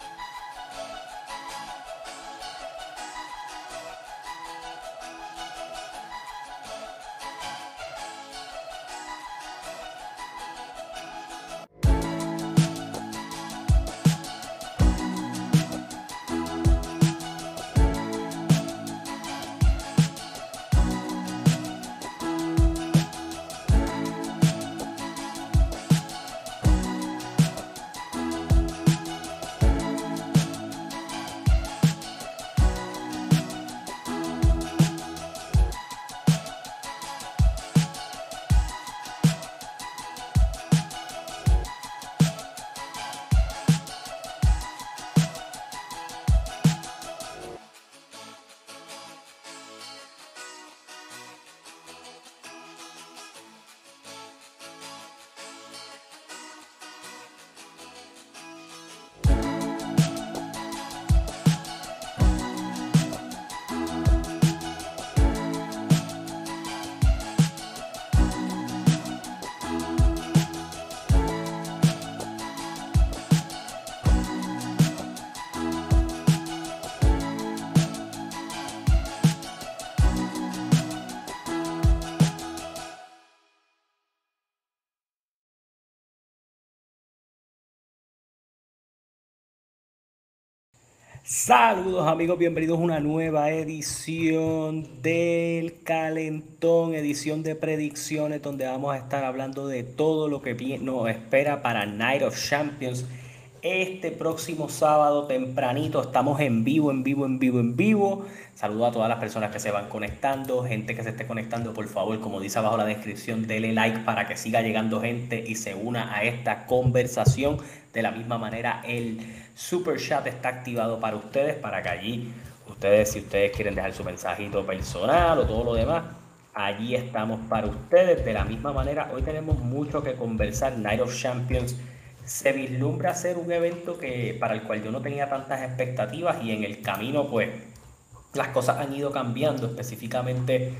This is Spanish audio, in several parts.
you Saludos amigos, bienvenidos a una nueva edición del Calentón, edición de predicciones donde vamos a estar hablando de todo lo que nos espera para Night of Champions. Este próximo sábado tempranito estamos en vivo, en vivo, en vivo, en vivo. Saludo a todas las personas que se van conectando, gente que se esté conectando, por favor, como dice abajo la descripción, denle like para que siga llegando gente y se una a esta conversación. De la misma manera, el super chat está activado para ustedes, para que allí ustedes, si ustedes quieren dejar su mensajito personal o todo lo demás, allí estamos para ustedes. De la misma manera, hoy tenemos mucho que conversar. Night of Champions se vislumbra ser un evento que para el cual yo no tenía tantas expectativas y en el camino, pues, las cosas han ido cambiando específicamente.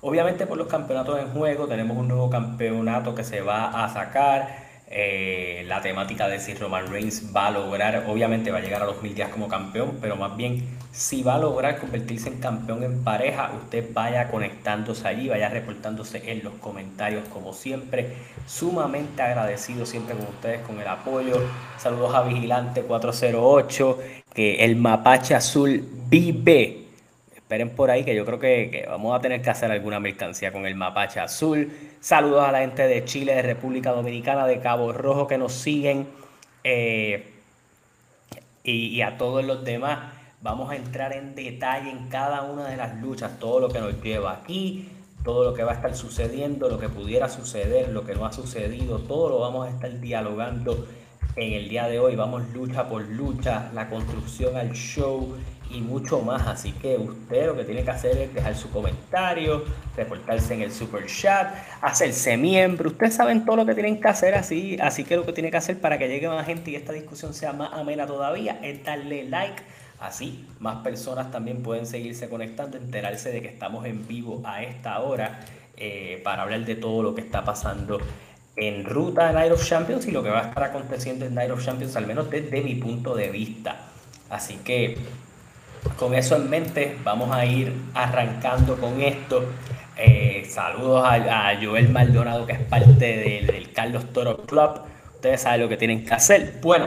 Obviamente por los campeonatos en juego tenemos un nuevo campeonato que se va a sacar eh, la temática de si Roman Reigns va a lograr, obviamente va a llegar a los mil días como campeón, pero más bien si va a lograr convertirse en campeón en pareja, usted vaya conectándose allí, vaya reportándose en los comentarios como siempre. Sumamente agradecido siempre con ustedes, con el apoyo. Saludos a Vigilante 408, que el mapache azul vive esperen por ahí que yo creo que, vamos a tener que hacer alguna mercancía con el mapache azul. Saludos a la gente de Chile, de República Dominicana, de Cabo Rojo que nos siguen eh, y, a todos los demás. Vamos a entrar en detalle en cada una de las luchas, todo lo que nos lleva aquí, todo lo que va a estar sucediendo, lo que pudiera suceder, lo que no ha sucedido, todo lo vamos a estar dialogando en el día de hoy. Vamos lucha por lucha, la construcción al show y mucho más. Así que usted lo que tiene que hacer es dejar su comentario, reportarse en el super chat, hacerse miembro. Ustedes saben todo lo que tienen que hacer así. Así que lo que tiene que hacer para que llegue más gente y esta discusión sea más amena todavía es darle like. Así más personas también pueden seguirse conectando, enterarse de que estamos en vivo a esta hora eh, para hablar de todo lo que está pasando en ruta de Night of Champions y lo que va a estar aconteciendo en Night of Champions, al menos desde mi punto de vista. Así que con eso en mente, vamos a ir arrancando con esto. Eh, saludos a, Joel Maldonado, que es parte del, Carlos Toro Club. Ustedes saben lo que tienen que hacer. Bueno,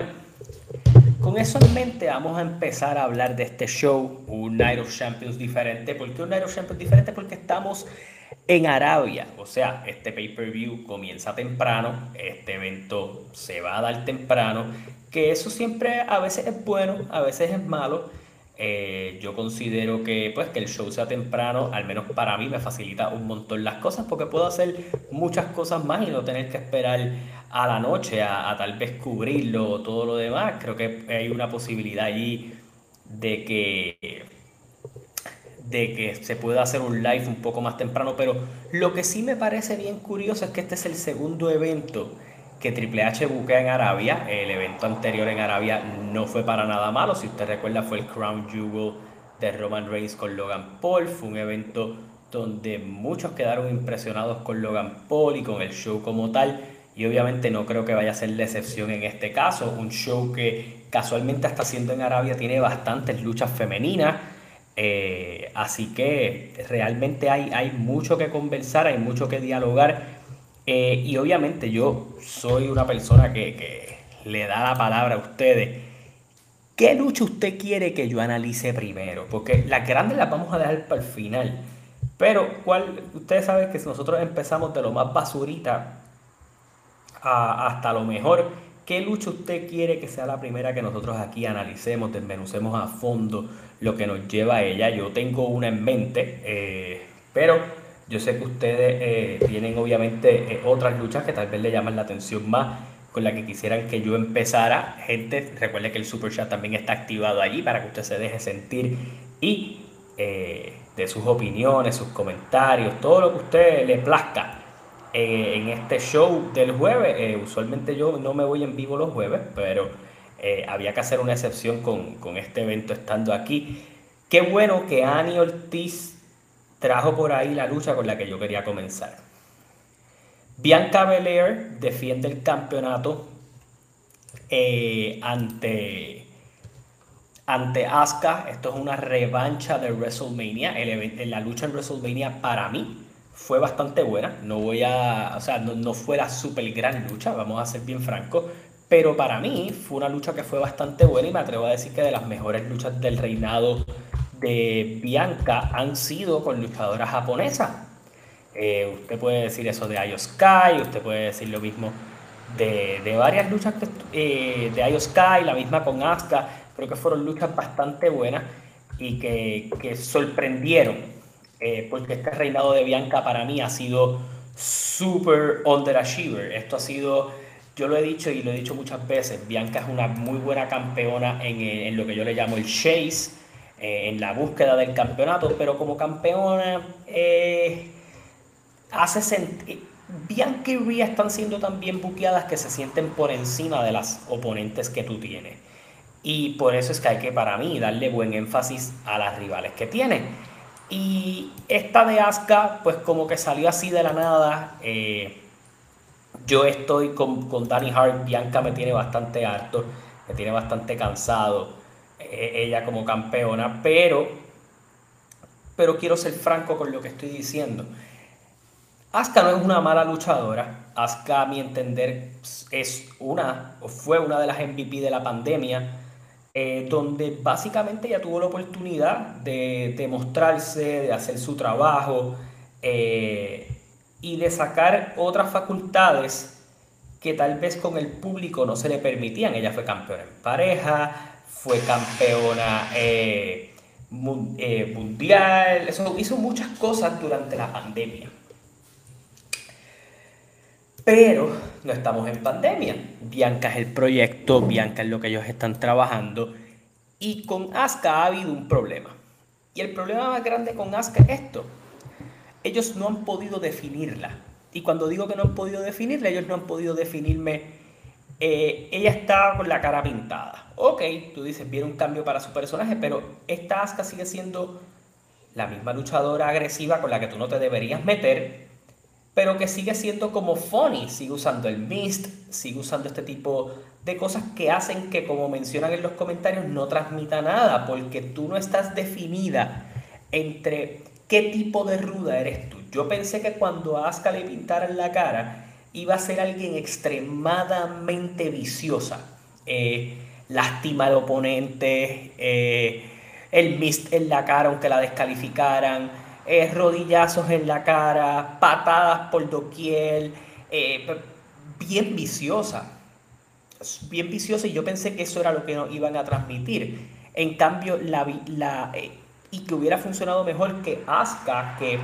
con eso en mente, vamos a empezar a hablar de este show, un Night of Champions diferente. ¿Por qué un Night of Champions diferente? Porque estamos en Arabia. O sea, este pay-per-view comienza temprano, este evento se va a dar temprano, que eso siempre a veces es bueno, a veces es malo. Eh, yo considero que, pues, que el show sea temprano, al menos para mí, me facilita un montón las cosas porque puedo hacer muchas cosas más y no tener que esperar a la noche a, tal vez cubrirlo todo lo demás. Creo que hay una posibilidad allí de que de que se pueda hacer un live un poco más temprano, pero lo que sí me parece bien curioso es que este es el segundo evento que Triple H buquea en Arabia. El evento anterior en Arabia no fue para nada malo. Si usted recuerda, fue el Crown Jewel de Roman Reigns con Logan Paul. Fue un evento donde muchos quedaron impresionados con Logan Paul y con el show como tal. y obviamente no creo que vaya a ser la excepción en este caso. Un show que casualmente está haciendo en Arabia tiene bastantes luchas femeninas. Eh, así que realmente hay, hay mucho que conversar, hay mucho que dialogar. Eh, y obviamente yo soy una persona que, que, le da la palabra a ustedes. ¿Qué lucha usted quiere que yo analice primero? Porque las grandes las vamos a dejar para el final. Pero ¿cuál? ustedes saben que si nosotros empezamos de lo más basurita hasta lo mejor, ¿qué lucha usted quiere que sea la primera que nosotros aquí analicemos, desmenucemos a fondo lo que nos lleva a ella? Yo tengo una en mente, eh, pero yo sé que ustedes eh, tienen obviamente eh, otras luchas que tal vez le llaman la atención más con la que quisieran que yo empezara. Gente, recuerde que el super chat también está activado allí para que usted se deje sentir y de sus opiniones, sus comentarios, todo lo que usted le plazca eh, en este show del jueves. Eh, usualmente yo no me voy en vivo los jueves, pero eh, había que hacer una excepción con, este evento estando aquí. Qué bueno que Annie Ortiz trajo por ahí la lucha con la que yo quería comenzar. Bianca Belair defiende el campeonato ante, ante Asuka. Esto es una revancha de WrestleMania. la lucha en WrestleMania para mí fue bastante buena. No voy a, o sea, no, fue la super gran lucha, vamos a ser bien francos. Pero para mí fue una lucha que fue bastante buena y me atrevo a decir que de las mejores luchas del reinado de Bianca han sido con luchadoras japonesas. Eh, usted puede decir eso de Io usted puede decir lo mismo de, varias luchas eh, de Io la misma con Asuka. Creo que fueron luchas bastante buenas y que, que sorprendieron eh, porque este reinado de Bianca para mí ha sido super underachiever. Esto ha sido, yo lo he dicho y lo he dicho muchas veces, Bianca es una muy buena campeona en, en lo que yo le llamo el chase, eh, en la búsqueda del campeonato, pero como campeona eh, hace sentir... Bianca y Rhea están siendo tan bien buqueadas que se sienten por encima de las oponentes que tú tienes. Y por eso es que hay que, para mí, darle buen énfasis a las rivales que tiene. Y esta de Asuka, pues como que salió así de la nada. Eh, yo estoy con, con Danny Hart, Bianca me tiene bastante harto, me tiene bastante cansado, eh, ella como campeona, pero, pero quiero ser franco con lo que estoy diciendo. Asuka no es una mala luchadora, Asuka a mi entender es una, o fue una de las MVP de la pandemia, eh, donde básicamente ella tuvo la oportunidad de demostrarse, de hacer su trabajo eh, y de sacar otras facultades que tal vez con el público no se le permitían. Ella fue campeona en pareja, fue campeona eh, mundial, eso, hizo muchas cosas durante la pandemia. Pero no estamos en pandemia. Bianca es el proyecto, Bianca es lo que ellos están trabajando. Y con Aska ha habido un problema. Y el problema más grande con Aska es esto. Ellos no han podido definirla. Y cuando digo que no han podido definirla, ellos no han podido definirme. Eh, ella está con la cara pintada. Ok, tú dices, viene un cambio para su personaje, pero esta Aska sigue siendo la misma luchadora agresiva con la que tú no te deberías meter pero que sigue siendo como funny, sigue usando el mist, sigue usando este tipo de cosas que hacen que, como mencionan en los comentarios, no transmita nada, porque tú no estás definida entre qué tipo de ruda eres tú. Yo pensé que cuando a Asuka le pintaran la cara, iba a ser alguien extremadamente viciosa. Eh, lastima al oponente, eh, el mist en la cara aunque la descalificaran, eh, rodillazos en la cara, patadas por doquier, eh, bien viciosa. Bien viciosa y yo pensé que eso era lo que nos iban a transmitir. En cambio, la, y que hubiera funcionado mejor que Asuka, que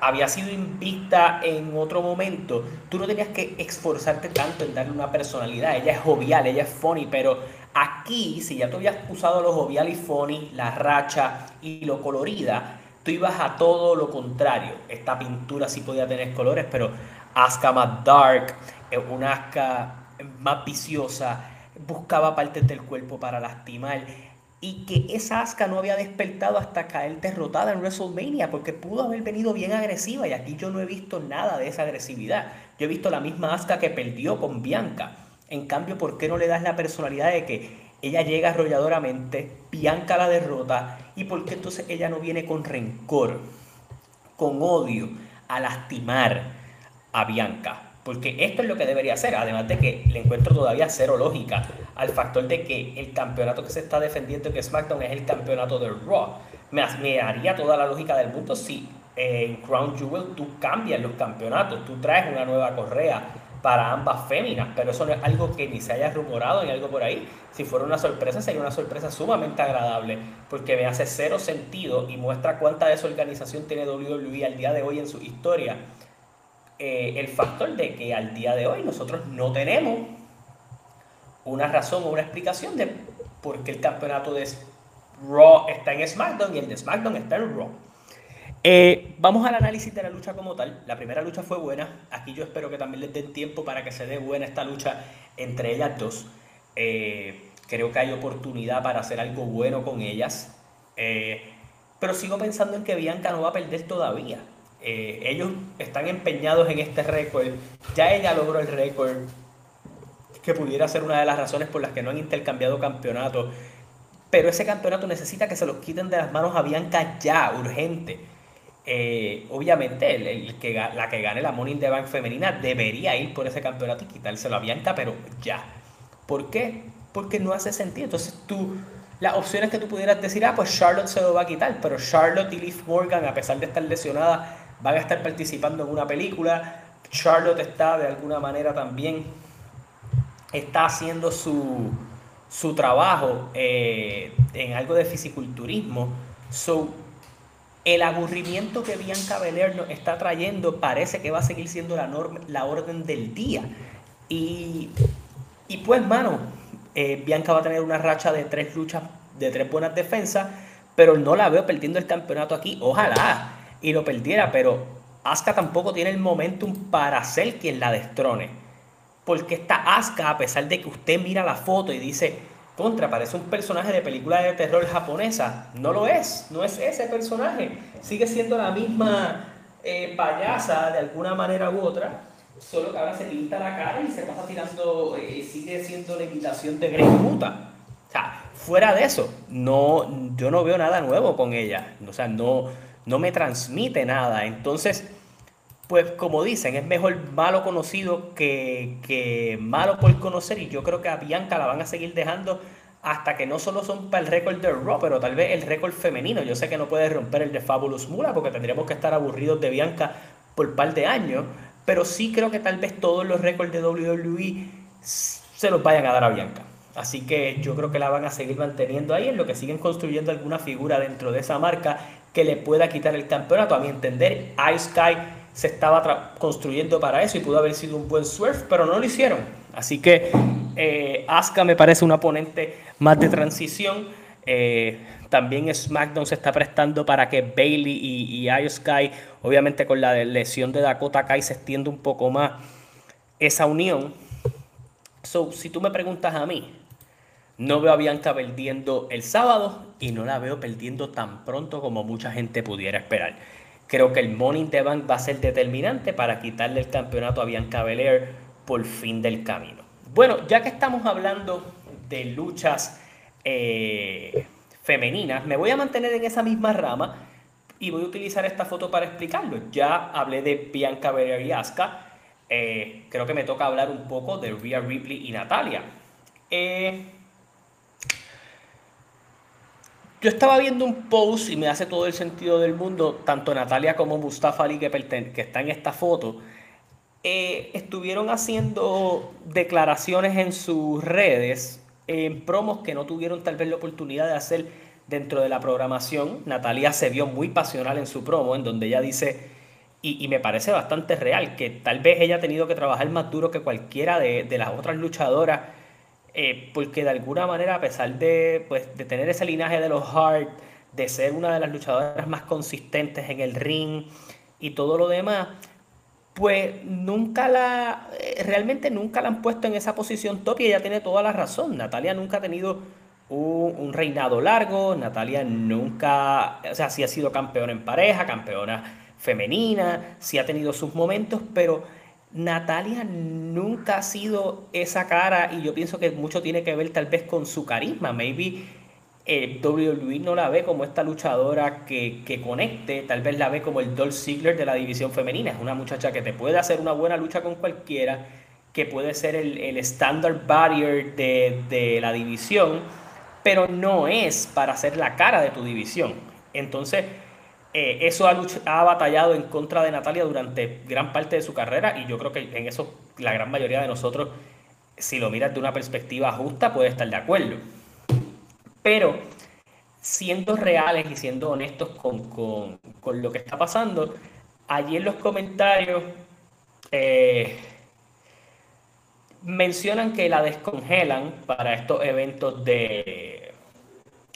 había sido invicta en otro momento, tú no tenías que esforzarte tanto en darle una personalidad. Ella es jovial, ella es funny, pero aquí, si ya tú habías usado lo jovial y funny, la racha y lo colorida, tú ibas a todo lo contrario. Esta pintura sí podía tener colores, pero Asuka más dark, eh, una Asuka más viciosa, buscaba partes del cuerpo para lastimar. Y que esa Asuka no había despertado hasta caer derrotada en WrestleMania, porque pudo haber venido bien agresiva. Y aquí yo no he visto nada de esa agresividad. Yo he visto la misma Asuka que perdió con Bianca. En cambio, ¿por qué no le das la personalidad de que ella llega arrolladoramente, Bianca la derrota y por qué entonces ella no viene con rencor, con odio, a lastimar a Bianca? Porque esto es lo que debería hacer, además de que le encuentro todavía cero lógica al factor de que el campeonato que se está defendiendo que SmackDown es el campeonato de Raw. Me, me haría toda la lógica del mundo si en Crown Jewel tú cambias los campeonatos, tú traes una nueva correa para ambas féminas, pero eso no es algo que ni se haya rumorado ni algo por ahí. Si fuera una sorpresa, sería una sorpresa sumamente agradable, porque me hace cero sentido y muestra cuánta desorganización tiene WWE al día de hoy en su historia. Eh, el factor de que al día de hoy nosotros no tenemos una razón o una explicación de por qué el campeonato de Raw está en SmackDown y el de SmackDown está en Raw. Eh, vamos al análisis de la lucha como tal. La primera lucha fue buena. Aquí yo espero que también les den tiempo para que se dé buena esta lucha entre ellas dos. Eh, creo que hay oportunidad para hacer algo bueno con ellas. Pero sigo pensando en que Bianca no va a perder todavía. Ellos están empeñados en este récord. Ya ella logró el récord. Que pudiera ser una de las razones por las que no han intercambiado campeonatos. Pero ese campeonato necesita que se los quiten de las manos a Bianca ya, urgente. Eh, obviamente el, que, la que gane la Money in the Bank femenina debería ir por ese campeonato y quitárselo a Bianca, pero ya. ¿Por qué? Porque no hace sentido. Entonces tú, las opciones que tú pudieras decir, ah, pues Charlotte se lo va a quitar, pero Charlotte y Liv Morgan, a pesar de estar lesionada, van a estar participando en una película. Charlotte está de alguna manera también, está haciendo su, su trabajo eh, en algo de fisiculturismo. So, el aburrimiento que Bianca Belair nos está trayendo parece que va a seguir siendo la, norma, la orden del día. Y, y pues, mano, eh, Bianca va a tener una racha de tres luchas, de tres buenas defensas, pero no la veo perdiendo el campeonato aquí. Ojalá y lo perdiera, pero Asuka tampoco tiene el momentum para ser quien la destrone. Porque esta Asuka, a pesar de que usted mira la foto y dice, contra, parece un personaje de película de terror japonesa. No lo es, no es ese personaje. Sigue siendo la misma eh, payasa de alguna manera u otra, solo que ahora se pinta la cara y se pasa tirando, eh, sigue siendo la imitación de Grey Muta. O sea, fuera de eso, no, yo no veo nada nuevo con ella. O sea, no, no me transmite nada. Entonces, pues como dicen, es mejor malo conocido que, malo por conocer y yo creo que a Bianca la van a seguir dejando hasta que no solo son para el récord de Raw, pero tal vez el récord femenino. Yo sé que no puede romper el de Fabulous Mula porque tendríamos que estar aburridos de Bianca por un par de años, pero sí creo que tal vez todos los récords de WWE se los vayan a dar a Bianca. Así que yo creo que la van a seguir manteniendo ahí en lo que siguen construyendo alguna figura dentro de esa marca que le pueda quitar el campeonato. A mi entender, Ice se estaba construyendo para eso y pudo haber sido un buen surf, pero no lo hicieron. Así que eh, Asuka me parece un oponente más de transición. Eh, también SmackDown se está prestando para que Bailey y, y Sky, obviamente con la lesión de Dakota Kai, se extienda un poco más esa unión. So, si tú me preguntas a mí, no veo a Bianca perdiendo el sábado y no la veo perdiendo tan pronto como mucha gente pudiera esperar. Creo que el Money the Bank va a ser determinante para quitarle el campeonato a Bianca Belair por fin del camino. Bueno, ya que estamos hablando de luchas eh, femeninas, me voy a mantener en esa misma rama y voy a utilizar esta foto para explicarlo. Ya hablé de Bianca Belair y Asuka. Eh, creo que me toca hablar un poco de Rhea Ripley y Natalia. Eh, yo estaba viendo un post y me hace todo el sentido del mundo, tanto Natalia como Mustafa Ali, que, que está en esta foto, eh, estuvieron haciendo declaraciones en sus redes, en promos que no tuvieron tal vez la oportunidad de hacer dentro de la programación. Natalia se vio muy pasional en su promo, en donde ella dice, y, me parece bastante real, que tal vez ella ha tenido que trabajar más duro que cualquiera de, de las otras luchadoras eh, porque de alguna manera, a pesar de, pues, de tener ese linaje de los Hart, de ser una de las luchadoras más consistentes en el ring y todo lo demás, pues nunca la, eh, realmente nunca la han puesto en esa posición top y ella tiene toda la razón. Natalia nunca ha tenido un, un reinado largo, Natalia nunca, o sea, sí ha sido campeona en pareja, campeona femenina, sí ha tenido sus momentos, pero Natalia nunca ha sido esa cara y yo pienso que mucho tiene que ver tal vez con su carisma. Maybe eh, WWE no la ve como esta luchadora que, que, conecte, tal vez la ve como el Dolph Ziggler de la división femenina. Es una muchacha que te puede hacer una buena lucha con cualquiera, que puede ser el, el standard barrier de, de la división, pero no es para ser la cara de tu división. Entonces, eh, eso ha, ha, batallado en contra de Natalia durante gran parte de su carrera y yo creo que en eso la gran mayoría de nosotros, si lo miras de una perspectiva justa, puede estar de acuerdo. Pero siendo reales y siendo honestos con, con, con lo que está pasando, allí en los comentarios eh, mencionan que la descongelan para estos eventos de,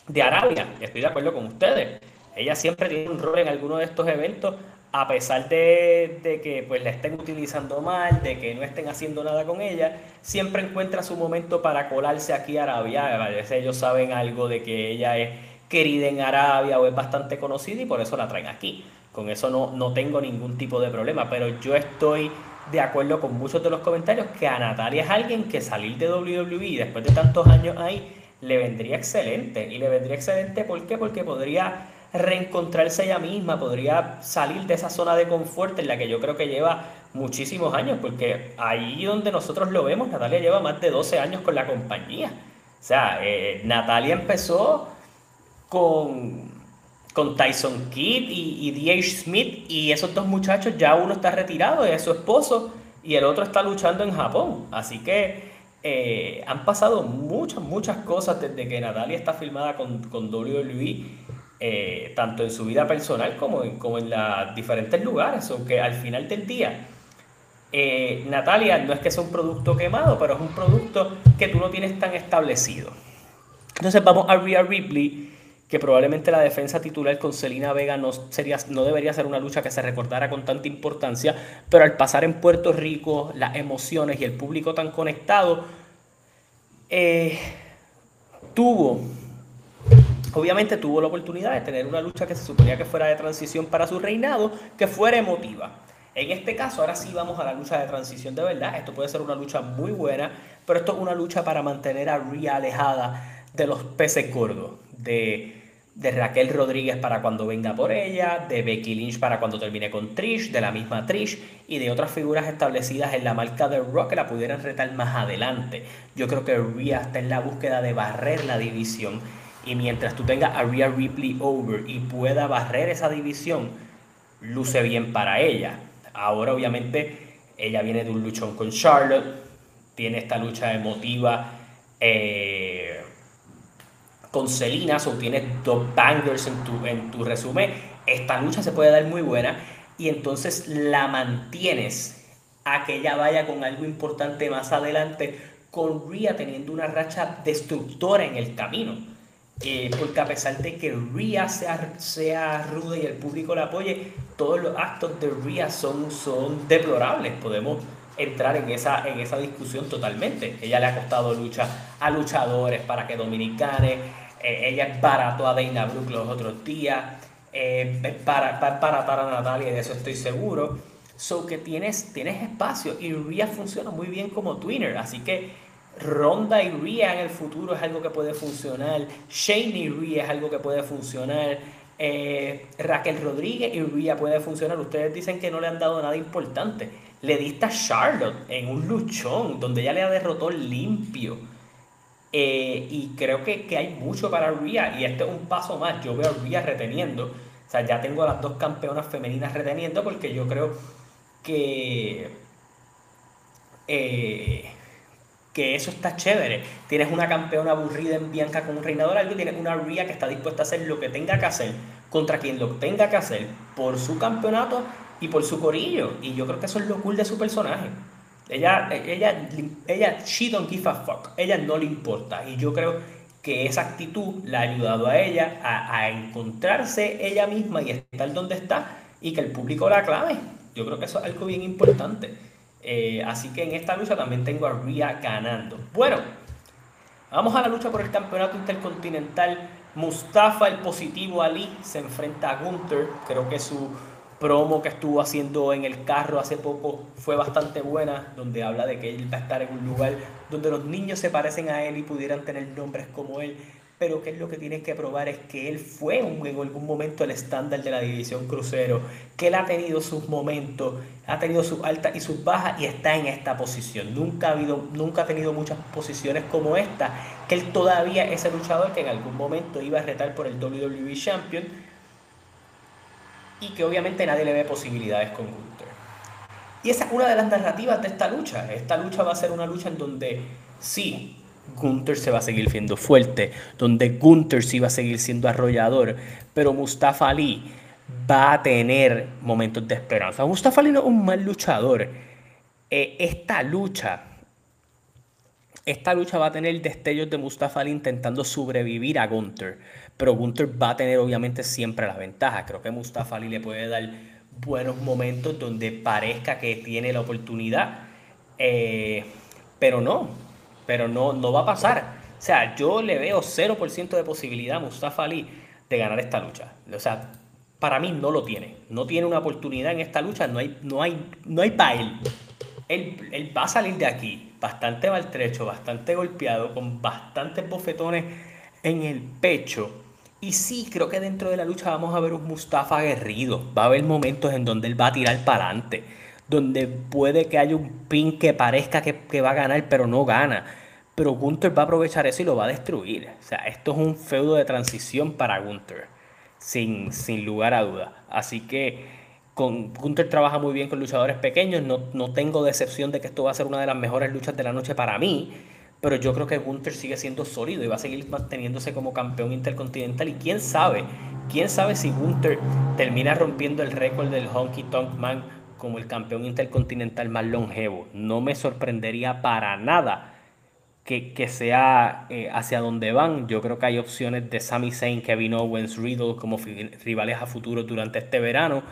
de Arabia. Estoy de acuerdo con ustedes ella siempre tiene un rol en alguno de estos eventos, a pesar de, que pues, la estén utilizando mal, de que no estén haciendo nada con ella, siempre encuentra su momento para colarse aquí a Arabia. A veces ellos saben algo de que ella es querida en Arabia o es bastante conocida y por eso la traen aquí. Con eso no, no tengo ningún tipo de problema, pero yo estoy de acuerdo con muchos de los comentarios que a Natalia es alguien que salir de WWE después de tantos años ahí le vendría excelente. Y le vendría excelente ¿por qué? Porque podría reencontrarse ella misma, podría salir de esa zona de confort en la que yo creo que lleva muchísimos años, porque ahí donde nosotros lo vemos, Natalia lleva más de 12 años con la compañía. O sea, eh, Natalia empezó con, con Tyson Kidd y, y. Smith, y esos dos muchachos ya uno está retirado, es su esposo, y el otro está luchando en Japón. Así que eh, han pasado muchas, muchas cosas desde que Natalia está filmada con, con WWE eh, tanto en su vida personal como en, como los diferentes lugares. Aunque al final del día, eh, Natalia no es que sea un producto quemado, pero es un producto que tú no tienes tan establecido. Entonces vamos a Rhea Ripley, que probablemente la defensa titular con Selena Vega no, sería, no debería ser una lucha que se recordara con tanta importancia, pero al pasar en Puerto Rico, las emociones y el público tan conectado, eh, tuvo Obviamente tuvo la oportunidad de tener una lucha que se suponía que fuera de transición para su reinado, que fuera emotiva. En este caso, ahora sí vamos a la lucha de transición de verdad. Esto puede ser una lucha muy buena, pero esto es una lucha para mantener a Rhea alejada de los peces gordos, de, de Raquel Rodríguez para cuando venga por ella, de Becky Lynch para cuando termine con Trish, de la misma Trish y de otras figuras establecidas en la marca de Rock que la pudieran retar más adelante. Yo creo que Rhea está en la búsqueda de barrer la división y mientras tú tengas a Rhea Ripley over y pueda barrer esa división, luce bien para ella. Ahora obviamente ella viene de un luchón con Charlotte, tiene esta lucha emotiva eh, con Selina, o tienes dos bangers en tu, en tu resumen. Esta lucha se puede dar muy buena y entonces la mantienes a que ella vaya con algo importante más adelante, con Rhea teniendo una racha destructora en el camino. Eh, porque a pesar de que Rhea sea, sea ruda y el público la apoye, todos los actos de Rhea son, son deplorables. Podemos entrar en esa, en esa discusión totalmente. Ella le ha costado lucha a luchadores para que dominicanes. Eh, ella es barato a Dana Brooke los otros días. Eh, para, para, para a Natalia, de eso estoy seguro. So que tienes, tienes espacio y Rhea funciona muy bien como twinner. Así que Ronda y Rhea en el futuro es algo que puede funcionar. Shane y Rhea es algo que puede funcionar. Eh, Raquel Rodríguez y Rhea puede funcionar. Ustedes dicen que no le han dado nada importante. Le diste a Charlotte en un luchón donde ella le ha derrotado limpio. Eh, y creo que, que, hay mucho para Rhea. Y este es un paso más. Yo veo a Rhea reteniendo. O sea, ya tengo a las dos campeonas femeninas reteniendo porque yo creo que. Eh, que eso está chévere. Tienes una campeona aburrida en Bianca con un reinador algo y tienes una Rhea que está dispuesta a hacer lo que tenga que hacer contra quien lo tenga que hacer por su campeonato y por su corillo. Y yo creo que eso es lo cool de su personaje. Ella, ella, ella, she don't give a fuck. Ella no le importa. Y yo creo que esa actitud la ha ayudado a ella a, encontrarse ella misma y estar donde está y que el público la aclame. Yo creo que eso es algo bien importante. Eh, así que en esta lucha también tengo a Rhea ganando. Bueno, vamos a la lucha por el campeonato intercontinental. Mustafa, el positivo Ali, se enfrenta a Gunther. Creo que su promo que estuvo haciendo en el carro hace poco fue bastante buena, donde habla de que él va a estar en un lugar donde los niños se parecen a él y pudieran tener nombres como él, pero que es lo que tienes que probar es que él fue en algún momento el estándar de la división crucero, que él ha tenido sus momentos, ha tenido sus altas y sus bajas y está en esta posición. Nunca ha, habido, nunca ha tenido muchas posiciones como esta, que él todavía es el luchador que en algún momento iba a retar por el WWE Champion y que obviamente nadie le ve posibilidades con Gunther. Y esa es una de las narrativas de esta lucha. Esta lucha va a ser una lucha en donde sí, Gunther se va a seguir siendo fuerte, donde Gunther sí va a seguir siendo arrollador, pero Mustafa Ali va a tener momentos de esperanza. Mustafa Ali no es un mal luchador. Eh, esta lucha, esta lucha va a tener destellos de Mustafa Ali intentando sobrevivir a Gunther pero Gunther va a tener obviamente siempre la ventaja. Creo que Mustafa Ali le puede dar buenos momentos donde parezca que tiene la oportunidad, eh, pero no, pero no, no va a pasar. O sea, yo le veo 0% de posibilidad a Mustafa Ali de ganar esta lucha. O sea, para mí no lo tiene. No tiene una oportunidad en esta lucha, no hay, no hay, no hay para él. él. Él va a salir de aquí bastante maltrecho, bastante golpeado, con bastantes bofetones en el pecho y sí, creo que dentro de la lucha vamos a ver un Mustafa aguerrido. Va a haber momentos en donde él va a tirar para adelante. Donde puede que haya un pin que parezca que, va a ganar, pero no gana. Pero Gunther va a aprovechar eso y lo va a destruir. O sea, esto es un feudo de transición para Gunther. Sin, sin lugar a duda. Así que con, Gunther trabaja muy bien con luchadores pequeños. No, no tengo decepción de que esto va a ser una de las mejores luchas de la noche para mí pero yo creo que Gunther sigue siendo sólido y va a seguir manteniéndose como campeón intercontinental. Y quién sabe, quién sabe si Gunther termina rompiendo el récord del Honky Tonk Man como el campeón intercontinental más longevo. No me sorprendería para nada que, sea eh, hacia donde van. Yo creo que hay opciones de Sami Zayn, Kevin Owens, Riddle como rivales a futuro durante este verano.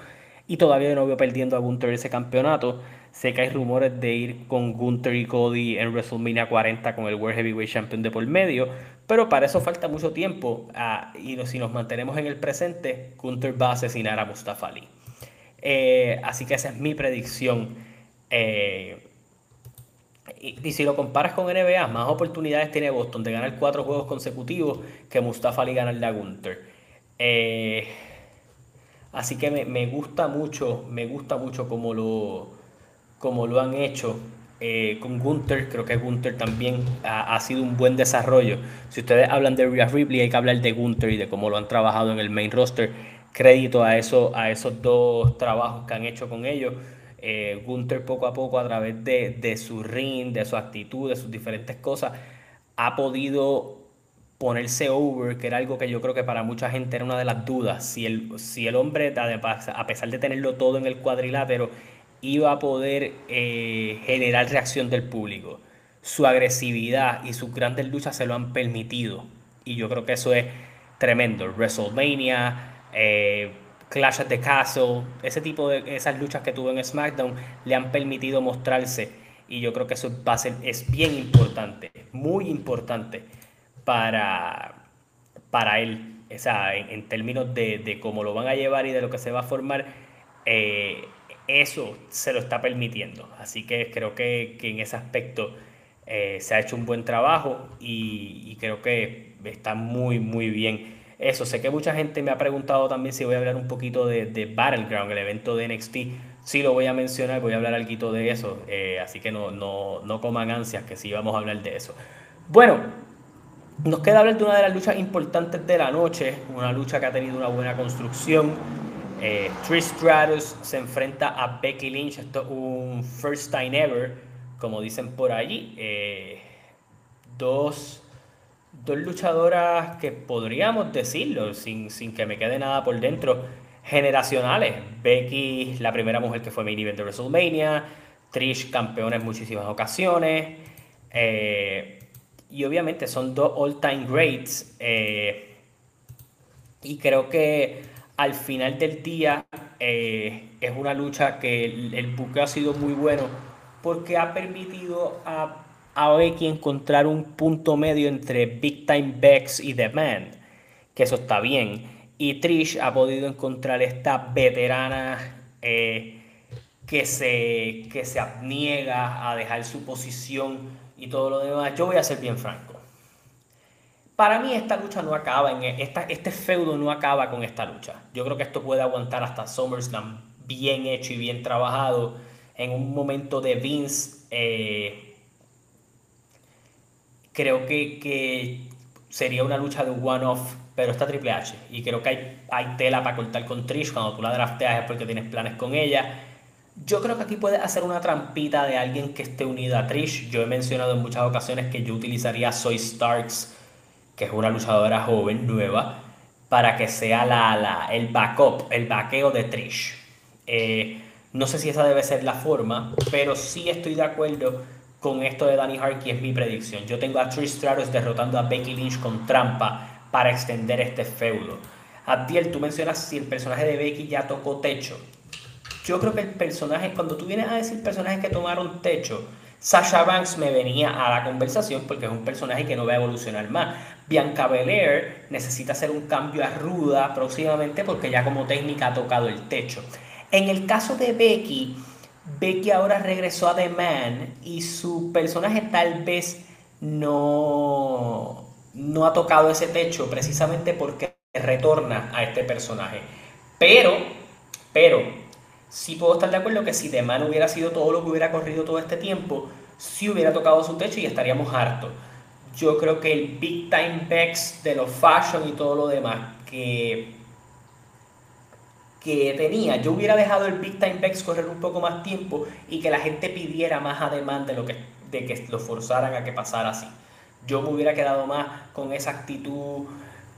Y todavía no veo perdiendo a Gunther ese campeonato. Sé que hay rumores de ir con Gunther y Cody en WrestleMania 40 con el World Heavyweight Champion de por medio, pero para eso falta mucho tiempo ah, y si nos mantenemos en el presente, Gunther va a asesinar a Mustafa Ali. Eh, así que esa es mi predicción. Eh, y, si lo comparas con NBA, más oportunidades tiene Boston de ganar cuatro juegos consecutivos que Mustafa Ali ganarle a Gunther. Eh, así que me, me, gusta mucho, me gusta mucho como lo, lo han hecho con Gunther. Creo que Gunther también ha, sido un buen desarrollo. Si ustedes hablan de Rhea Ripley, hay que hablar de Gunther y de cómo lo han trabajado en el main roster. Crédito a, eso, a esos dos trabajos que han hecho con ellos. Eh, Gunther poco a poco a través de, de su ring, de su actitud, de sus diferentes cosas, ha podido ponerse over, que era algo que yo creo que para mucha gente era una de las dudas. Si el, si el hombre, a pesar de tenerlo todo en el cuadrilátero, iba a poder eh, generar reacción del público. Su agresividad y sus grandes luchas se lo han permitido. Y yo creo que eso es tremendo. WrestleMania, eh, Clash at the Castle, ese tipo de esas luchas que tuvo en SmackDown le han permitido mostrarse. Y yo creo que eso es bien importante, muy importante para, para él. O sea, en, términos de, cómo lo van a llevar y de lo que se va a formar. Eh, eso se lo está permitiendo. Así que creo que, en ese aspecto eh, se ha hecho un buen trabajo y, creo que está muy, muy bien. Eso, sé que mucha gente me ha preguntado también si voy a hablar un poquito de, de Battleground, el evento de NXT. Sí lo voy a mencionar, voy a hablar algo de eso, eh, así que no, no, no coman ansias, que sí vamos a hablar de eso. Bueno, nos queda hablar de una de las luchas importantes de la noche, una lucha que ha tenido una buena construcción, eh, Trish Stratus se enfrenta a Becky Lynch. Esto es un first time ever, como dicen por allí. Eh, dos, dos, luchadoras que podríamos decirlo, sin, que me quede nada por dentro, generacionales. Becky, la primera mujer que fue main event de WrestleMania. Trish, campeona en muchísimas ocasiones. Eh, y obviamente son dos all-time greats. Eh, y creo que al final del día eh, es una lucha que el, buque ha sido muy bueno porque ha permitido a, a Becky encontrar un punto medio entre Big Time Bex y The Man, que eso está bien. Y Trish ha podido encontrar esta veterana eh, que, se, que se abniega a dejar su posición y todo lo demás. Yo voy a ser bien franco. Para mí esta lucha no acaba, en esta, este feudo no acaba con esta lucha. Yo creo que esto puede aguantar hasta SummerSlam bien hecho y bien trabajado. En un momento de Vince, eh, creo que, que, sería una lucha de one-off, pero está Triple H. Y creo que hay, hay tela para cortar con Trish cuando tú la drafteas es porque tienes planes con ella. Yo creo que aquí puedes hacer una trampita de alguien que esté unido a Trish. Yo he mencionado en muchas ocasiones que yo utilizaría Soy Starks que es una luchadora joven, nueva, para que sea la, la, el backup, el vaqueo de Trish. Eh, no sé si esa debe ser la forma, pero sí estoy de acuerdo con esto de Danny que es mi predicción. Yo tengo a Trish Stratus derrotando a Becky Lynch con trampa para extender este feudo. Abdiel, tú mencionas si el personaje de Becky ya tocó techo. Yo creo que el personaje, cuando tú vienes a decir personajes que tomaron techo, Sasha Banks me venía a la conversación porque es un personaje que no va a evolucionar más. Bianca Belair necesita hacer un cambio a ruda próximamente porque ya como técnica ha tocado el techo. En el caso de Becky, Becky ahora regresó a The Man y su personaje tal vez no, no ha tocado ese techo precisamente porque retorna a este personaje. Pero, pero, sí puedo estar de acuerdo que si The Man hubiera sido todo lo que hubiera corrido todo este tiempo, sí hubiera tocado su techo y estaríamos hartos yo creo que el big time Bex de los fashion y todo lo demás que, que tenía, yo hubiera dejado el big time correr un poco más tiempo y que la gente pidiera más además de, lo que, de que lo forzaran a que pasara así. Yo me hubiera quedado más con esa actitud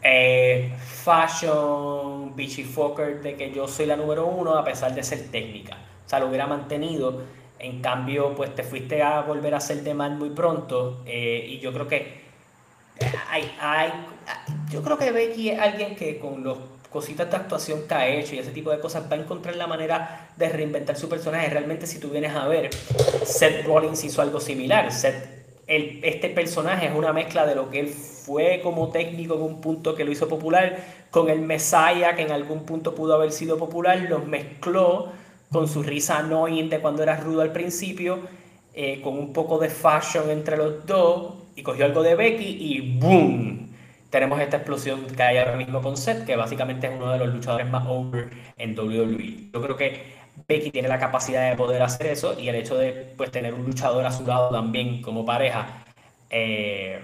eh, fashion, bitchy fucker de que yo soy la número uno a pesar de ser técnica. O sea, lo hubiera mantenido en cambio, pues te fuiste a volver a ser de mal muy pronto. Eh, y yo creo que hay, hay, yo creo que Becky es alguien que con los cositas de actuación que ha hecho y ese tipo de cosas va a encontrar la manera de reinventar su personaje. Realmente si tú vienes a ver, Seth Rollins hizo algo similar. Seth, este personaje es una mezcla de lo que él fue como técnico en un punto que lo hizo popular, con el Messiah que en algún punto pudo haber sido popular, los mezcló con su risa annoying de cuando era rudo al principio, eh, con un poco de fashion entre los dos, y cogió algo de Becky y ¡boom! Tenemos esta explosión que hay ahora mismo con Seth, que básicamente es uno de los luchadores más over en WWE. Yo creo que Becky tiene la capacidad de poder hacer eso y el hecho de pues, tener un luchador a su lado también como pareja eh,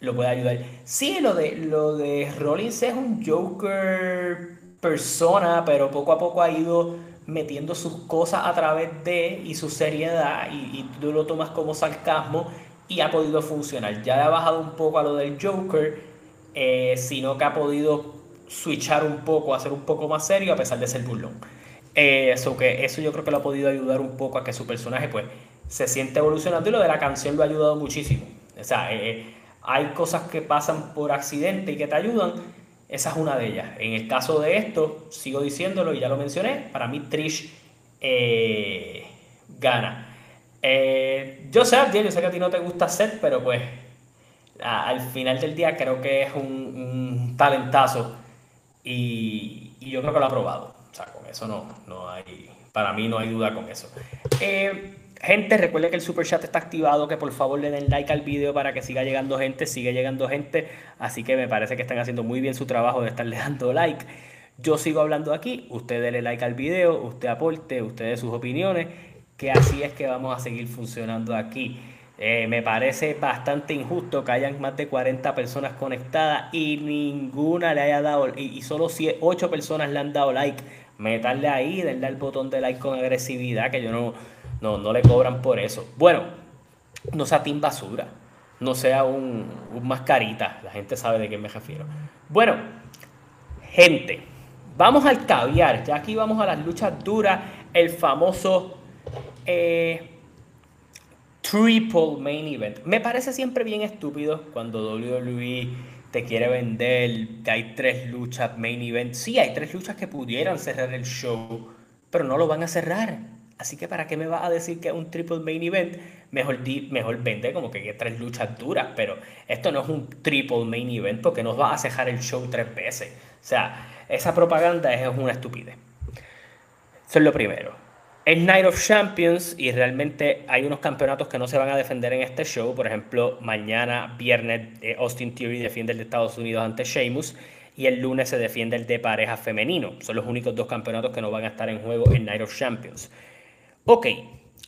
lo puede ayudar. Sí, lo de, lo de Rollins es un Joker persona, pero poco a poco ha ido metiendo sus cosas a través de y su seriedad y, tú lo tomas como sarcasmo y ha podido funcionar. Ya ha bajado un poco a lo del Joker, eh, sino que ha podido switchar un poco, hacer un poco más serio a pesar de ser burlón. Eh, eso, que, eso yo creo que lo ha podido ayudar un poco a que su personaje pues se siente evolucionando y lo de la canción lo ha ayudado muchísimo. O sea, eh, hay cosas que pasan por accidente y que te ayudan esa es una de ellas. En el caso de esto, sigo diciéndolo y ya lo mencioné, para mí Trish eh, gana. Eh, yo sé, yo sé que a ti no te gusta Seth, pero pues al final del día creo que es un, talentazo y, yo creo que lo ha probado. O sea, con eso no, no hay, para mí no hay duda con eso. Eh, Gente, recuerde que el super chat está activado, que por favor le den like al video para que siga llegando gente, sigue llegando gente, así que me parece que están haciendo muy bien su trabajo de estarle dando like. Yo sigo hablando aquí, usted dele like al video, usted aporte, usted de sus opiniones, que así es que vamos a seguir funcionando aquí. Eh, me parece bastante injusto que hayan más de 40 personas conectadas y ninguna le haya dado, y, y solo 8 personas le han dado like. Meterle ahí, denle al botón de like con agresividad, que yo no no, no le cobran por eso. Bueno, no sea Team Basura, no sea un, mascarita, la gente sabe de qué me refiero. Bueno, gente, vamos al caviar, ya aquí vamos a las luchas duras, el famoso eh, Triple Main Event. Me parece siempre bien estúpido cuando WWE te quiere vender que hay tres luchas main event. Sí, hay tres luchas que pudieran cerrar el show, pero no lo van a cerrar. Así que ¿para qué me vas a decir que es un triple main event? Mejor, di, vende como que hay tres luchas duras, pero esto no es un triple main event porque nos va a cejar el show tres veces. O sea, esa propaganda es una estupidez. Eso es lo primero. Es Night of Champions y realmente hay unos campeonatos que no se van a defender en este show. Por ejemplo, mañana, viernes, eh, Austin Theory defiende el de Estados Unidos ante Sheamus y el lunes se defiende el de pareja femenino. Son los únicos dos campeonatos que no van a estar en juego en Night of Champions. Ok,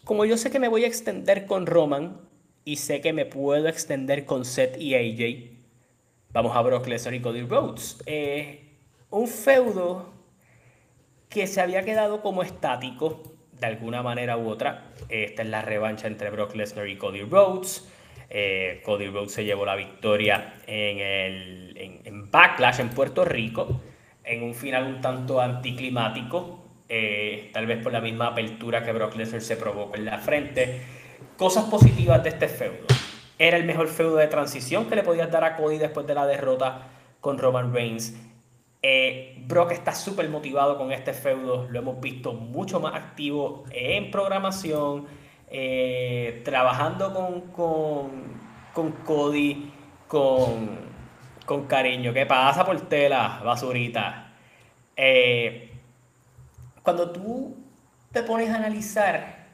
como yo sé que me voy a extender con Roman y sé que me puedo extender con Seth y AJ, vamos a Brock Lesnar y Cody Rhodes. Eh, un feudo que se había quedado como estático de alguna manera u otra. Esta es la revancha entre Brock Lesnar y Cody Rhodes. Eh, Cody Rhodes se llevó la victoria en, el, en, Backlash en Puerto Rico, en un final un tanto anticlimático, eh, tal vez por la misma apertura que Brock Lesnar se provocó en la frente. Cosas positivas de este feudo. Era el mejor feudo de transición que le podías dar a Cody después de la derrota con Roman Reigns eh, Brock está súper motivado con este feudo, lo hemos visto mucho más activo en programación, eh, trabajando con, con, Cody, con, con, cariño. ¿Qué pasa por tela, basurita? Eh, cuando tú te pones a analizar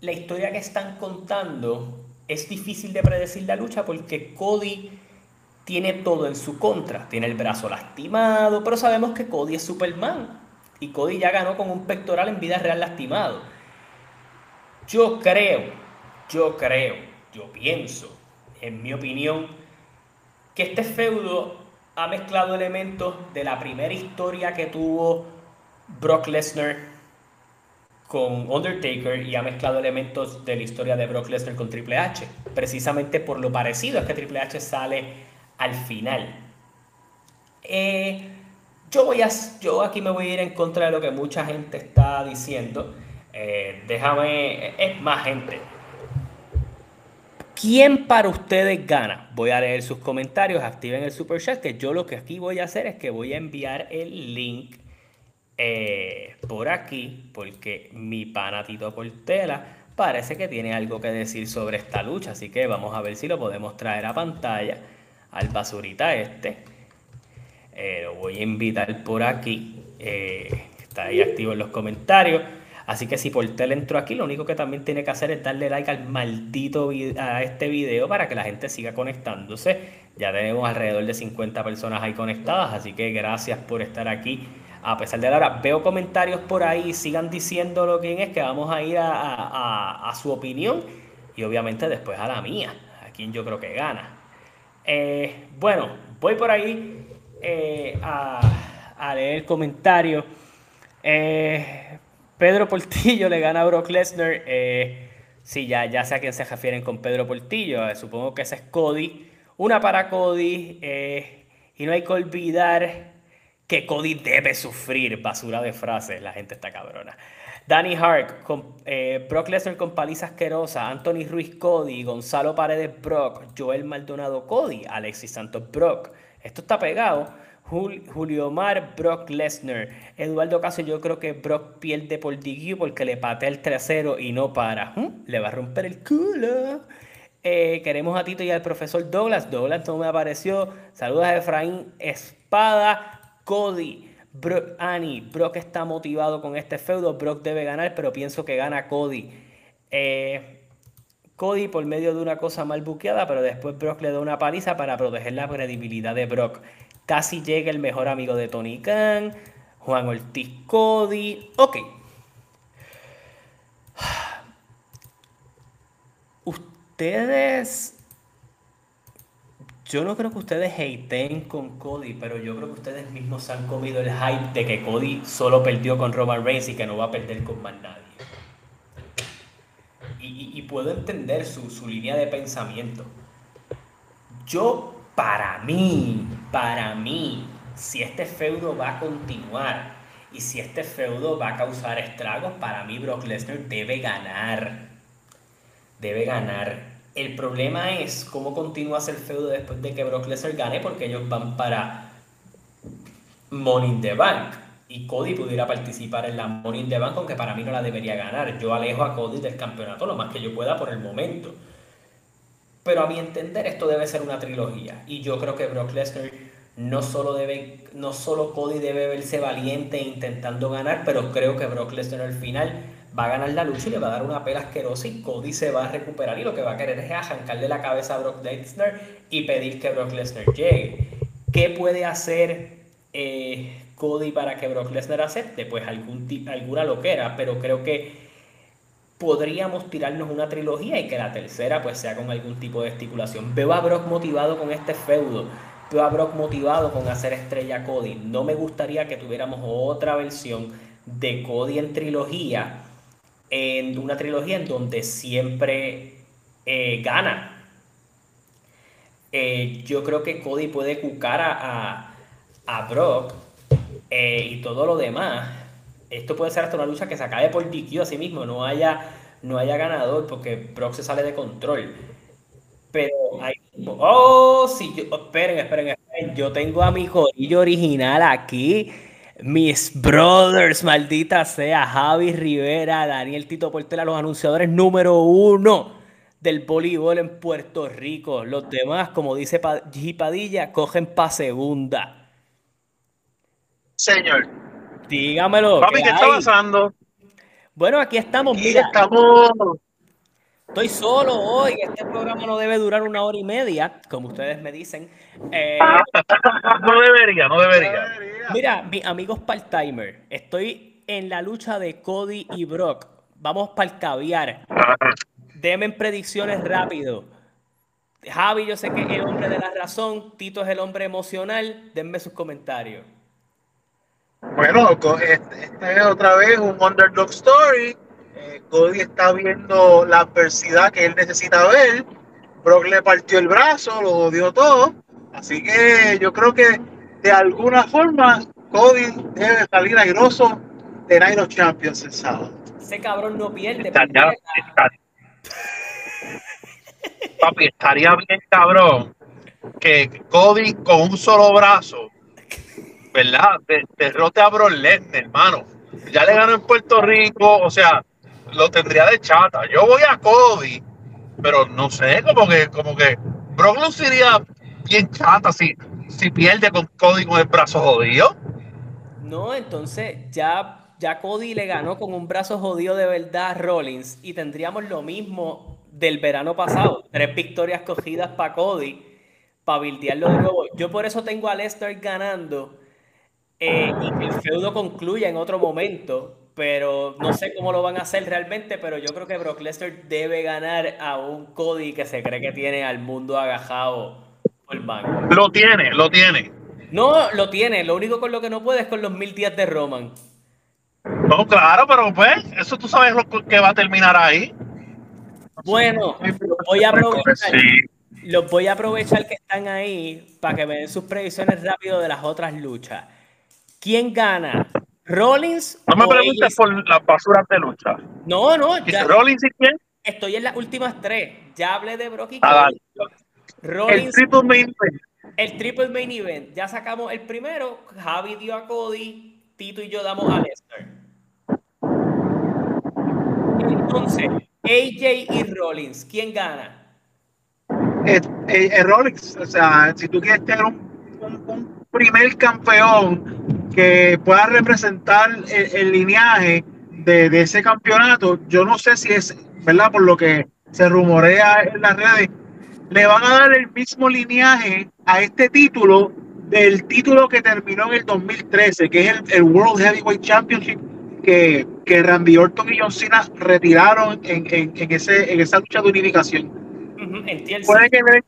la historia que están contando, es difícil de predecir la lucha porque Cody tiene todo en su contra. Tiene el brazo lastimado, pero sabemos que Cody es Superman. Y Cody ya ganó con un pectoral en vida real lastimado. Yo creo, yo creo, yo pienso, en mi opinión, que este feudo ha mezclado elementos de la primera historia que tuvo Brock Lesnar con Undertaker y ha mezclado elementos de la historia de Brock Lesnar con Triple H. Precisamente por lo parecido es que Triple H sale al final. Eh, yo, voy a, yo aquí me voy a ir en contra de lo que mucha gente está diciendo. Eh, déjame, es más gente. ¿Quién para ustedes gana? Voy a leer sus comentarios, activen el super chat, que yo lo que aquí voy a hacer es que voy a enviar el link eh, por aquí, porque mi panatito Portela parece que tiene algo que decir sobre esta lucha, así que vamos a ver si lo podemos traer a pantalla al basurita este. Eh, lo voy a invitar por aquí. Eh, está ahí activo en los comentarios. Así que si por tele entró aquí, lo único que también tiene que hacer es darle like al maldito a este video para que la gente siga conectándose. Ya tenemos alrededor de 50 personas ahí conectadas, así que gracias por estar aquí. A pesar de la hora, veo comentarios por ahí, sigan diciendo lo que es, que vamos a ir a su opinión y obviamente después a la mía, a quien yo creo que gana. Eh, bueno, voy por ahí eh, a, leer el comentario. Eh, Pedro Portillo le gana a Brock Lesnar. sí, ya, ya sé a quién se refieren con Pedro Portillo. supongo que ese es Cody. Una para Cody. y no hay que olvidar que Cody debe sufrir. Basura de frases. La gente está cabrona. Danny Hart, con, eh, Brock Lesnar con paliza asquerosa, Anthony Ruiz Cody, Gonzalo Paredes Brock, Joel Maldonado Cody, Alexis Santos Brock. Esto está pegado. Julio Omar, Brock Lesnar. Eduardo Caso, yo creo que Brock pierde por DQ porque le patea el trasero y no para. Le va a romper el culo. Eh, queremos a Tito y al profesor Douglas. Douglas no me apareció. Saludos a Efraín Espada, Cody. Brock, Brock está motivado con este feudo. Brock debe ganar, pero pienso que gana Cody. Eh, Cody por medio de una cosa mal buqueada, pero después Brock le da una paliza para proteger la credibilidad de Brock. Casi llega el mejor amigo de Tony Khan, Juan Ortiz Cody. Ok. Ustedes yo no creo que ustedes hateen con Cody, pero yo creo que ustedes mismos han comido el hype de que Cody solo perdió con Roman Reigns y que no va a perder con más nadie. Y, puedo entender su, su línea de pensamiento. Yo, para mí, para mí, si este feudo va a continuar y si este feudo va a causar estragos, para mí Brock Lesnar debe ganar. Debe ganar el problema es cómo continúa el feudo después de que Brock Lesnar gane, porque ellos van para Money in the Bank. Y Cody pudiera participar en la Money in the Bank, aunque para mí no la debería ganar. Yo alejo a Cody del campeonato lo más que yo pueda por el momento. Pero a mi entender, esto debe ser una trilogía. Y yo creo que Brock Lesnar no solo, debe, no solo Cody debe verse valiente intentando ganar, pero creo que Brock Lesnar al final va a ganar la lucha y le va a dar una pela asquerosa y Cody se va a recuperar y lo que va a querer es arrancarle la cabeza a Brock Lesnar y pedir que Brock Lesnar llegue. ¿Qué puede hacer eh, Cody para que Brock Lesnar acepte? Pues algún, alguna loquera, pero creo que podríamos tirarnos una trilogía y que la tercera pues sea con algún tipo de estipulación. Veo a Brock motivado con este feudo a Brock motivado con hacer estrella Cody. No me gustaría que tuviéramos otra versión de Cody en trilogía, en una trilogía en donde siempre eh, gana. Eh, yo creo que Cody puede cucar a, a, Brock eh, y todo lo demás. Esto puede ser hasta una lucha que se acabe por DQ a sí mismo, no haya, no haya ganador porque Brock se sale de control. Pero hay. Oh, sí, yo, esperen, esperen, esperen. Yo tengo a mi jorillo original aquí. Mis brothers, maldita sea, Javi Rivera, Daniel Tito Portela, los anunciadores número uno del voleibol en Puerto Rico. Los demás, como dice G. Padilla, cogen pa' segunda. Señor. Dígamelo. Papi, ¿qué, está pasando? Bueno, aquí estamos. Mira, estamos Estoy solo hoy, este programa no debe durar una hora y media, como ustedes me dicen. Eh, no debería, no debería. Mira, mis amigos part-timer, estoy en la lucha de Cody y Brock. Vamos para el caviar. Denme predicciones rápido. Javi, yo sé que es el hombre de la razón. Tito es el hombre emocional. Denme sus comentarios. Bueno, este, este es otra vez un underdog story Cody está viendo la adversidad que él necesita ver. Brock le partió el brazo, lo odió todo. Así que yo creo que de alguna forma Cody debe salir airoso de of Champions el sábado. Ese cabrón no pierde. Papi, estaría bien cabrón que Cody con un solo brazo, ¿verdad? derrote a Brock Lesnar, hermano. Ya le ganó en Puerto Rico, o sea, lo tendría de chata. Yo voy a Cody, pero no sé, como que, como que Brock sería bien chata si, si pierde con Cody con el brazo jodido. No, entonces ya, ya Cody le ganó con un brazo jodido de verdad a Rollins y tendríamos lo mismo del verano pasado. Tres victorias cogidas para Cody, para bildearlo de nuevo. Yo por eso tengo a Lester ganando eh, y que el feudo concluya en otro momento pero no sé cómo lo van a hacer realmente, pero yo creo que Brock Lesnar debe ganar a un Cody que se cree que tiene al mundo agajado por el banco. Lo tiene, lo tiene. No, lo tiene, lo único con lo que no puede es con los mil días de Roman. No, claro, pero pues, eso tú sabes lo que va a terminar ahí. Bueno, voy a aprovechar, los voy a aprovechar que están ahí para que me den sus previsiones rápido de las otras luchas. ¿Quién gana? Rollins. No me preguntes por las basuras de lucha. No, no. Ya, ¿Rollins y quién? Estoy en las últimas tres. Ya hablé de Brock y ah, Rollins, el triple main event. El triple main event. Ya sacamos el primero. Javi dio a Cody. Tito y yo damos a Lester. Entonces, AJ y Rollins. ¿Quién gana? Eh, eh, eh, Rollins. O sea, si tú quieres tener un primer campeón que pueda representar el, lineaje de, ese campeonato. Yo no sé si es, ¿verdad? Por lo que se rumorea en las redes, le van a dar el mismo lineaje a este título del título que terminó en el 2013, que es el, World Heavyweight Championship que, que, Randy Orton y John Cena retiraron en, en, ese, en esa lucha de unificación. Puede que le den,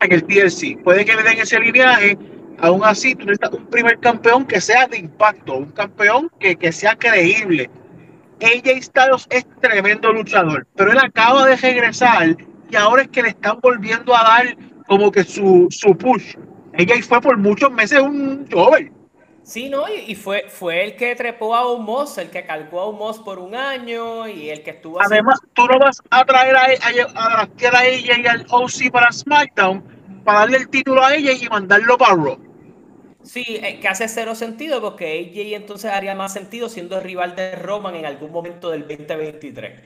en el TLC, puede que le den ese lineaje Aún así, tú necesitas un primer campeón que sea de impacto, un campeón que, que sea creíble. AJ Styles es tremendo luchador, pero él acaba de regresar y ahora es que le están volviendo a dar como que su, su push. AJ fue por muchos meses un joven. Sí, ¿no? Y, fue, fue el que trepó a Umos, el que calcó a Umos por un año y el que estuvo... Además, tú no vas a traer a, a, a, a ella y al OC para SmackDown para darle el título a ella y mandarlo para Raw. Sí, eh, que hace cero sentido porque AJ entonces haría más sentido siendo rival de Roman en algún momento del 2023.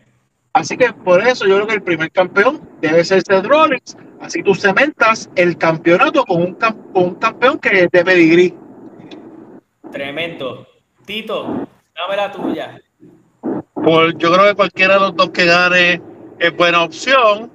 Así que por eso yo creo que el primer campeón debe ser Seth Rollins. Así tú cementas el campeonato con un, con un campeón que es de pedigrí. Tremendo. Tito, dame la tuya. Pues yo creo que cualquiera de los dos que gane es buena opción.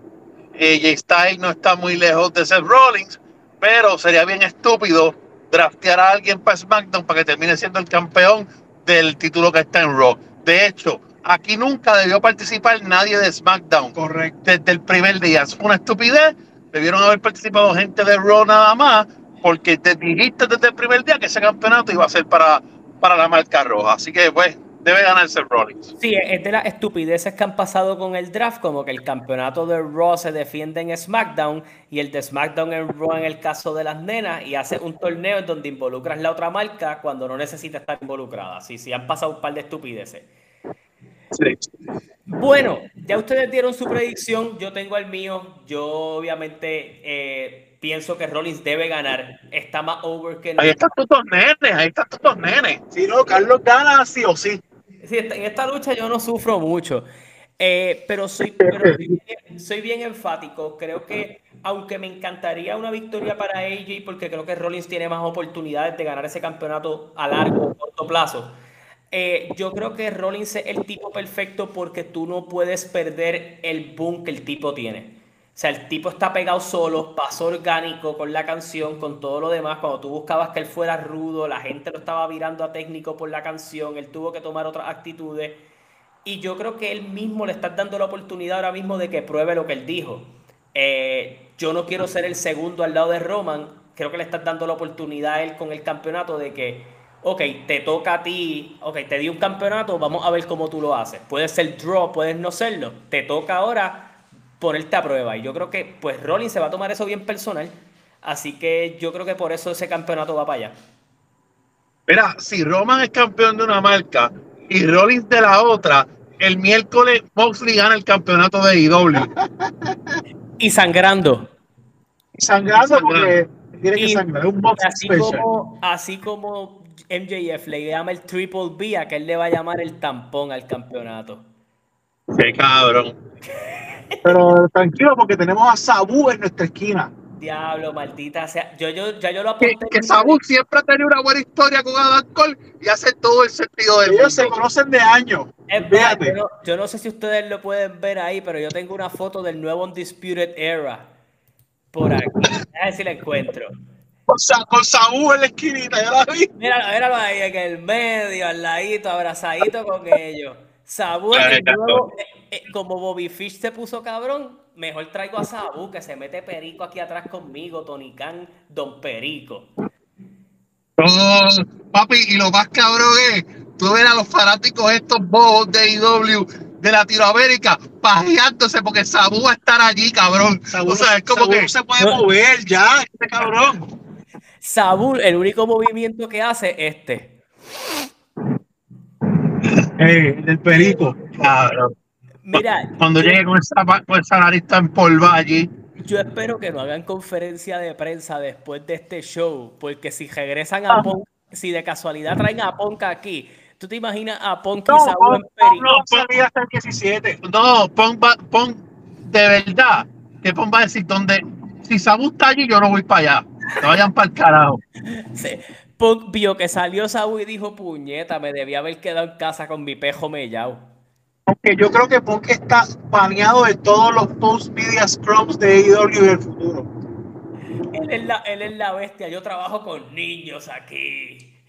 Eh, Jay Styles no está muy lejos de Seth Rollins, pero sería bien estúpido draftear a alguien para SmackDown para que termine siendo el campeón del título que está en Raw. De hecho, aquí nunca debió participar nadie de SmackDown. Correcto. Desde el primer día. Es una estupidez. Debieron haber participado gente de Raw nada más, porque te dijiste desde el primer día que ese campeonato iba a ser para, para la marca roja. Así que, pues, debe ganarse Rollins. Sí, es de las estupideces que han pasado con el draft, como que el campeonato de Raw se defiende en SmackDown y el de SmackDown en Raw en el caso de las nenas y hace un torneo en donde involucras la otra marca cuando no necesita estar involucrada. Sí, sí, han pasado un par de estupideces. Sí. Bueno, ya ustedes dieron su predicción, yo tengo el mío, yo obviamente eh, pienso que Rollins debe ganar, está más over que Ahí están tus dos nenes, ahí están tus dos nenes. Si no, Carlos gana sí o sí. Sí, en esta lucha yo no sufro mucho, eh, pero, soy, pero soy, bien, soy, bien, enfático. Creo que, aunque me encantaría una victoria para AJ, porque creo que Rollins tiene más oportunidades de ganar ese campeonato a largo o corto plazo, eh, yo creo que Rollins es el tipo perfecto porque tú no puedes perder el boom que el tipo tiene. Sea, el tipo está pegado solo, pasó orgánico con la canción, con todo lo demás. Cuando tú buscabas que él fuera rudo, la gente lo estaba virando a técnico por la canción, él tuvo que tomar otras actitudes. Y yo creo que él mismo le está dando la oportunidad ahora mismo de que pruebe lo que él dijo. Eh, yo no quiero ser el segundo al lado de Roman. Creo que le estás dando la oportunidad a él con el campeonato de que, ok, te toca a ti, ok, te di un campeonato, vamos a ver cómo tú lo haces. Puedes ser draw, puedes no serlo. Te toca ahora ponerte a prueba. Y yo creo que pues Rollins se va a tomar eso bien personal. Así que yo creo que por eso ese campeonato va para allá. Mira, si Roman es campeón de una marca y Rollins de la otra, el miércoles Moxley gana el campeonato de IW. y sangrando. Y sangrando porque tiene que sangrar. Un box así, como, así como MJF le llama el Triple B, a que él le va a llamar el tampón al campeonato. Qué cabrón. Pero tranquilo, porque tenemos a Sabu en nuestra esquina. Diablo, maldita sea. Yo, yo, ya yo lo apunté. Que, que Sabu siempre ha tenido una buena historia con Adam Cole y hace todo el sentido del Ellos se conocen de años. Es verdad, yo, no, yo no sé si ustedes lo pueden ver ahí, pero yo tengo una foto del nuevo Undisputed Era por aquí. A ver si la encuentro. Con, con Sabu en la esquinita, yo la vi. Míralo, míralo ahí, en el medio, al ladito, abrazadito con ellos. Sabu, el nuevo, eh, como Bobby Fish se puso cabrón, mejor traigo a Sabu que se mete perico aquí atrás conmigo, Tony Khan, Don Perico. Oh, papi, y lo más cabrón es, tú ves a los fanáticos estos bobos de IW de Latinoamérica pajeándose porque Sabu va a estar allí, cabrón. Sabu, o sea, es como Sabu que se puede mover ya, este cabrón. Sabu, el único movimiento que hace es este. Eh, el perico. Claro. Mira, cuando llegue con esa, con esa nariz tan polva allí. Yo espero que no hagan conferencia de prensa después de este show, porque si regresan a Punk, si de casualidad traen a Punk aquí, ¿tú te imaginas a Punk no, y Sabu en? No, Punk hasta el 17. No, Punk, va, Punk, de verdad, que Punk va a decir donde, si Sabu está allí, yo no voy para allá. No vayan para el carajo. Sí. Punk vio que salió Sabu y dijo, puñeta, me debía haber quedado en casa con mi pejo mellao. Aunque yo creo que Punk está baneado de todos los post media scrums de IW del futuro. Él es, la, él es la bestia, yo trabajo con niños aquí.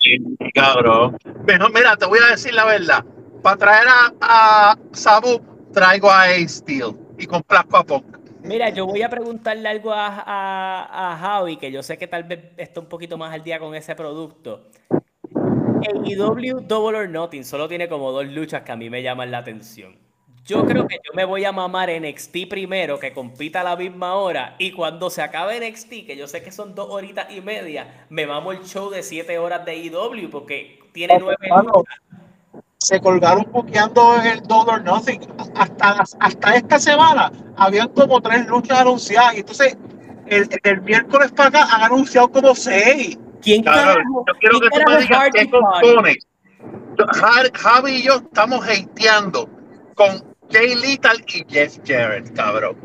Sí, cabrón. Mejor, mira, te voy a decir la verdad. Para traer a, a Sabu, traigo a A Steel y complazco a Punk. Mira, yo voy a preguntarle algo a, a, a Javi, que yo sé que tal vez está un poquito más al día con ese producto. AEW Double or Nothing solo tiene como dos luchas que a mí me llaman la atención. Yo creo que yo me voy a mamar NXT primero, que compita a la misma hora, y cuando se acabe NXT, que yo sé que son dos horitas y media, me mamo el show de siete horas de AEW, porque tiene nueve luchas. Se colgaron buqueando el Double or Nothing. Hasta, hasta esta semana habían como tres luchas anunciadas, y entonces el, el miércoles para acá han anunciado como seis. ¿Quién Claro, yo quiero que tú me digas qué compones. Javi y yo estamos hateando con Jay Lethal y Jeff Jarrett, cabrón.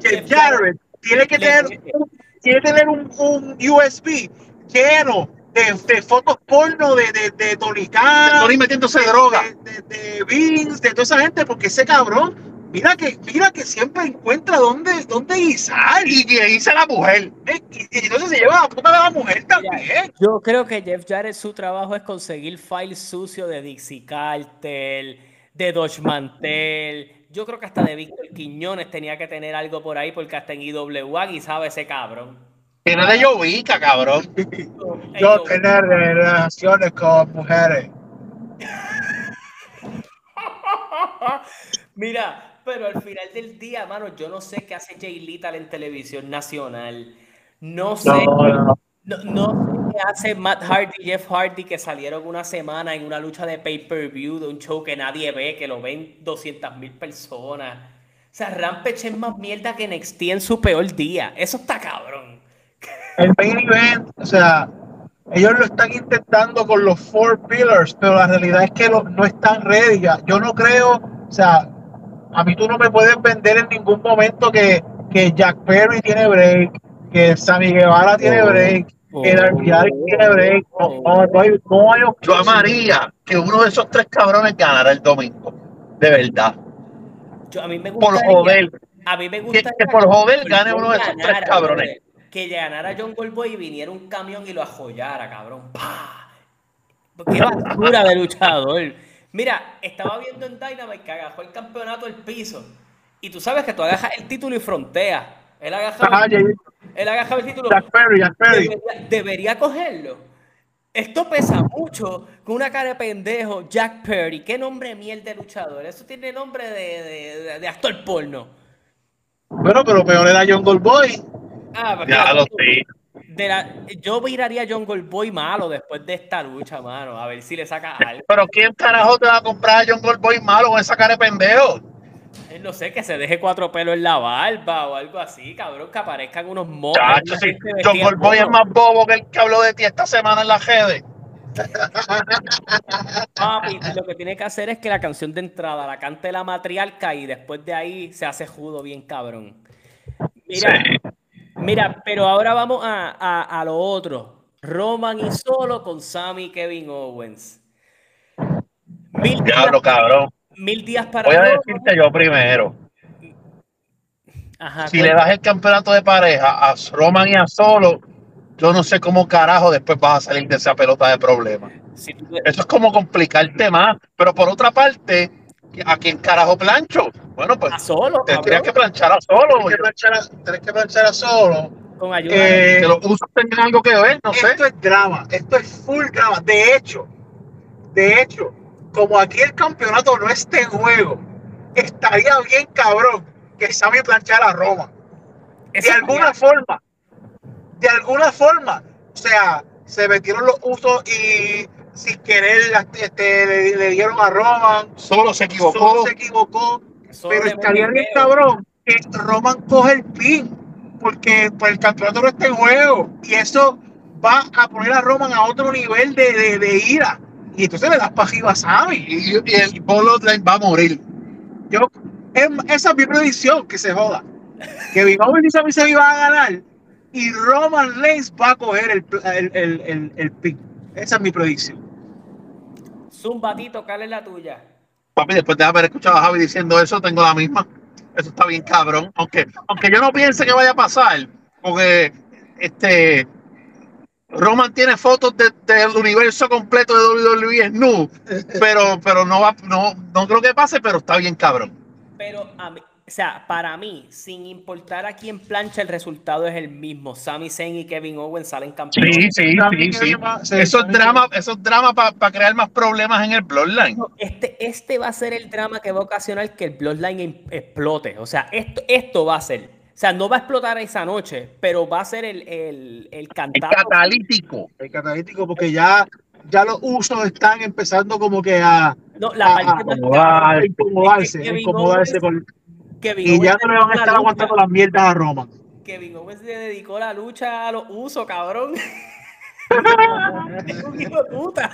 Jeff Jarrett tiene que tener, un, tiene que tener un, un USB lleno de, de fotos porno de, de, de Tony Khan, Tony metiéndose droga. de, de, de Vince, de toda esa gente, porque ese cabrón, mira que, mira que siempre encuentra dónde, dónde guisar. Y, dice la mujer. y- y entonces se lleva la puta de la mujer también. Yo creo que Jeff Jarrett su trabajo es conseguir files sucios de Dixie Cartel, de Dodge Mantel. Yo creo que hasta de Víctor Quiñones tenía que tener algo por ahí porque hasta en IWA sabe ese cabrón. Tiene de Jovica, cabrón. Yo tener relaciones con mujeres. Mira, pero al final del día, mano, yo no sé qué hace Jay Lethal en televisión nacional. No sé, no, no sé qué hace Matt Hardy y Jeff Hardy que salieron una semana en una lucha de pay-per-view de un show que nadie ve, que lo ven 200 mil personas. O sea, Rampage es más mierda que NXT en su peor día. Eso está cabrón. el main event, o sea, ellos lo están intentando con los four pillars, pero la realidad es que lo- no están ready. ya. Yo no creo, o sea, a mí tú no me puedes vender en ningún momento que, que Jack Perry tiene break, que Sammy Guevara tiene break, que Darby Allin tiene break. No, no, no hay, no hay Yo amaría que uno de esos tres cabrones ganara el domingo. De verdad. Yo, a mí me Por gustaría, joder. a mí me Que, gustaría que por joder gane uno de esos tres cabrones. Que ganara John Goldboy y viniera un camión y lo ajollara, cabrón. ¡Pah! ¡Qué basura de luchador! Mira, estaba viendo en Dynamite que agajó el campeonato al piso. Y tú sabes que tú agajas el título y frontea. Él agajaba, Ah, Jay- él agajaba el título. Jack Perry, Jack Perry. Debería, debería cogerlo. Esto pesa mucho con una cara de pendejo. Jack Perry. ¿Qué nombre miel de luchador? Eso tiene nombre de, de- de- de actor porno. Bueno, pero peor era John Goldboy. Ah, porque Ya lo sé. De la- yo miraría a John Goldboy malo después de esta lucha, mano. A ver si le saca algo. Pero ¿quién carajo te va a comprar a John Goldboy malo con esa cara de pendejo? No sé, que se deje cuatro pelos en la barba o algo así, cabrón. Que aparezcan unos mocos. Si gente John Goldboy es más bobo que el que habló de ti esta semana en la redes. Papi, lo que tiene que hacer es que la canción de entrada la cante la matriarca y después de ahí se hace judo bien cabrón. Mira, mira, pero ahora vamos a, a- a lo otro. Roman y solo con Sammy y Kevin Owens. Mil días, cabrón. mil días para Voy a decirte yo primero. Ajá, Si le das el campeonato de pareja a Roman y a Solo, yo no sé cómo carajo después vas a salir de esa pelota de problemas. Tú- Eso es como complicarte más. Pero por otra parte, ¿a quién carajo plancho? Bueno, pues a solo, tendrías que planchar a Solo. Tienes que planchar a, tienes que planchar a solo. con ayuda. Eh, Que los usos tengan algo que ver, no sé. Esto es drama, esto es full drama. De hecho, de hecho, como aquí el campeonato no está en juego, estaría bien cabrón que Sammy planchara a Roma. De alguna forma, de alguna forma. O sea, se metieron los usos y sin querer este, le, le dieron a Roman. Solo se equivocó. Solo se equivocó. Solo Pero estaría bien cabrón que Roman coge el pin porque pues, el campeonato no está en juego y eso va a poner a Roman a otro nivel de, de, de ira y entonces le das para arriba a Sammy Y, y el Bloodline va a morir. yo esa es mi predicción que se joda que Big y Sami Zayn van a ganar y Roman Reigns va a coger el, el, el, el, el pin esa es mi predicción Zumba, Tito, ¿cuál es la tuya? Papi, después de haber escuchado a Javi diciendo eso, tengo la misma. Eso está bien cabrón. Aunque, aunque yo no piense que vaya a pasar, porque este Roman tiene fotos de- del universo completo de WWE nu, pero, pero no va, no, no creo que pase, pero está bien cabrón. Pero, a mí- o sea, para mí, sin importar a quién plancha, el resultado es el mismo. Sami Zayn y Kevin Owens salen campeones. Sí, sí, sí, sí. Eso es drama, eso es drama para crear más problemas en el Bloodline. Este, este va a ser el drama que va a ocasionar que el Bloodline em- explote. O sea, esto, esto va a ser. O sea, no va a explotar esa noche, pero va a ser el, el, el catalítico. el catalítico porque ya ya los usos están empezando como que a, No, la a- parte a- más a cabrón incomodarse, es que Kevin incomodarse con- Kevin y ya Owens no le van a dedicó estar la aguantando lucha- las mierdas a Roma. Kevin Owens le dedicó la lucha a los usos, cabrón. Es un hijo de puta.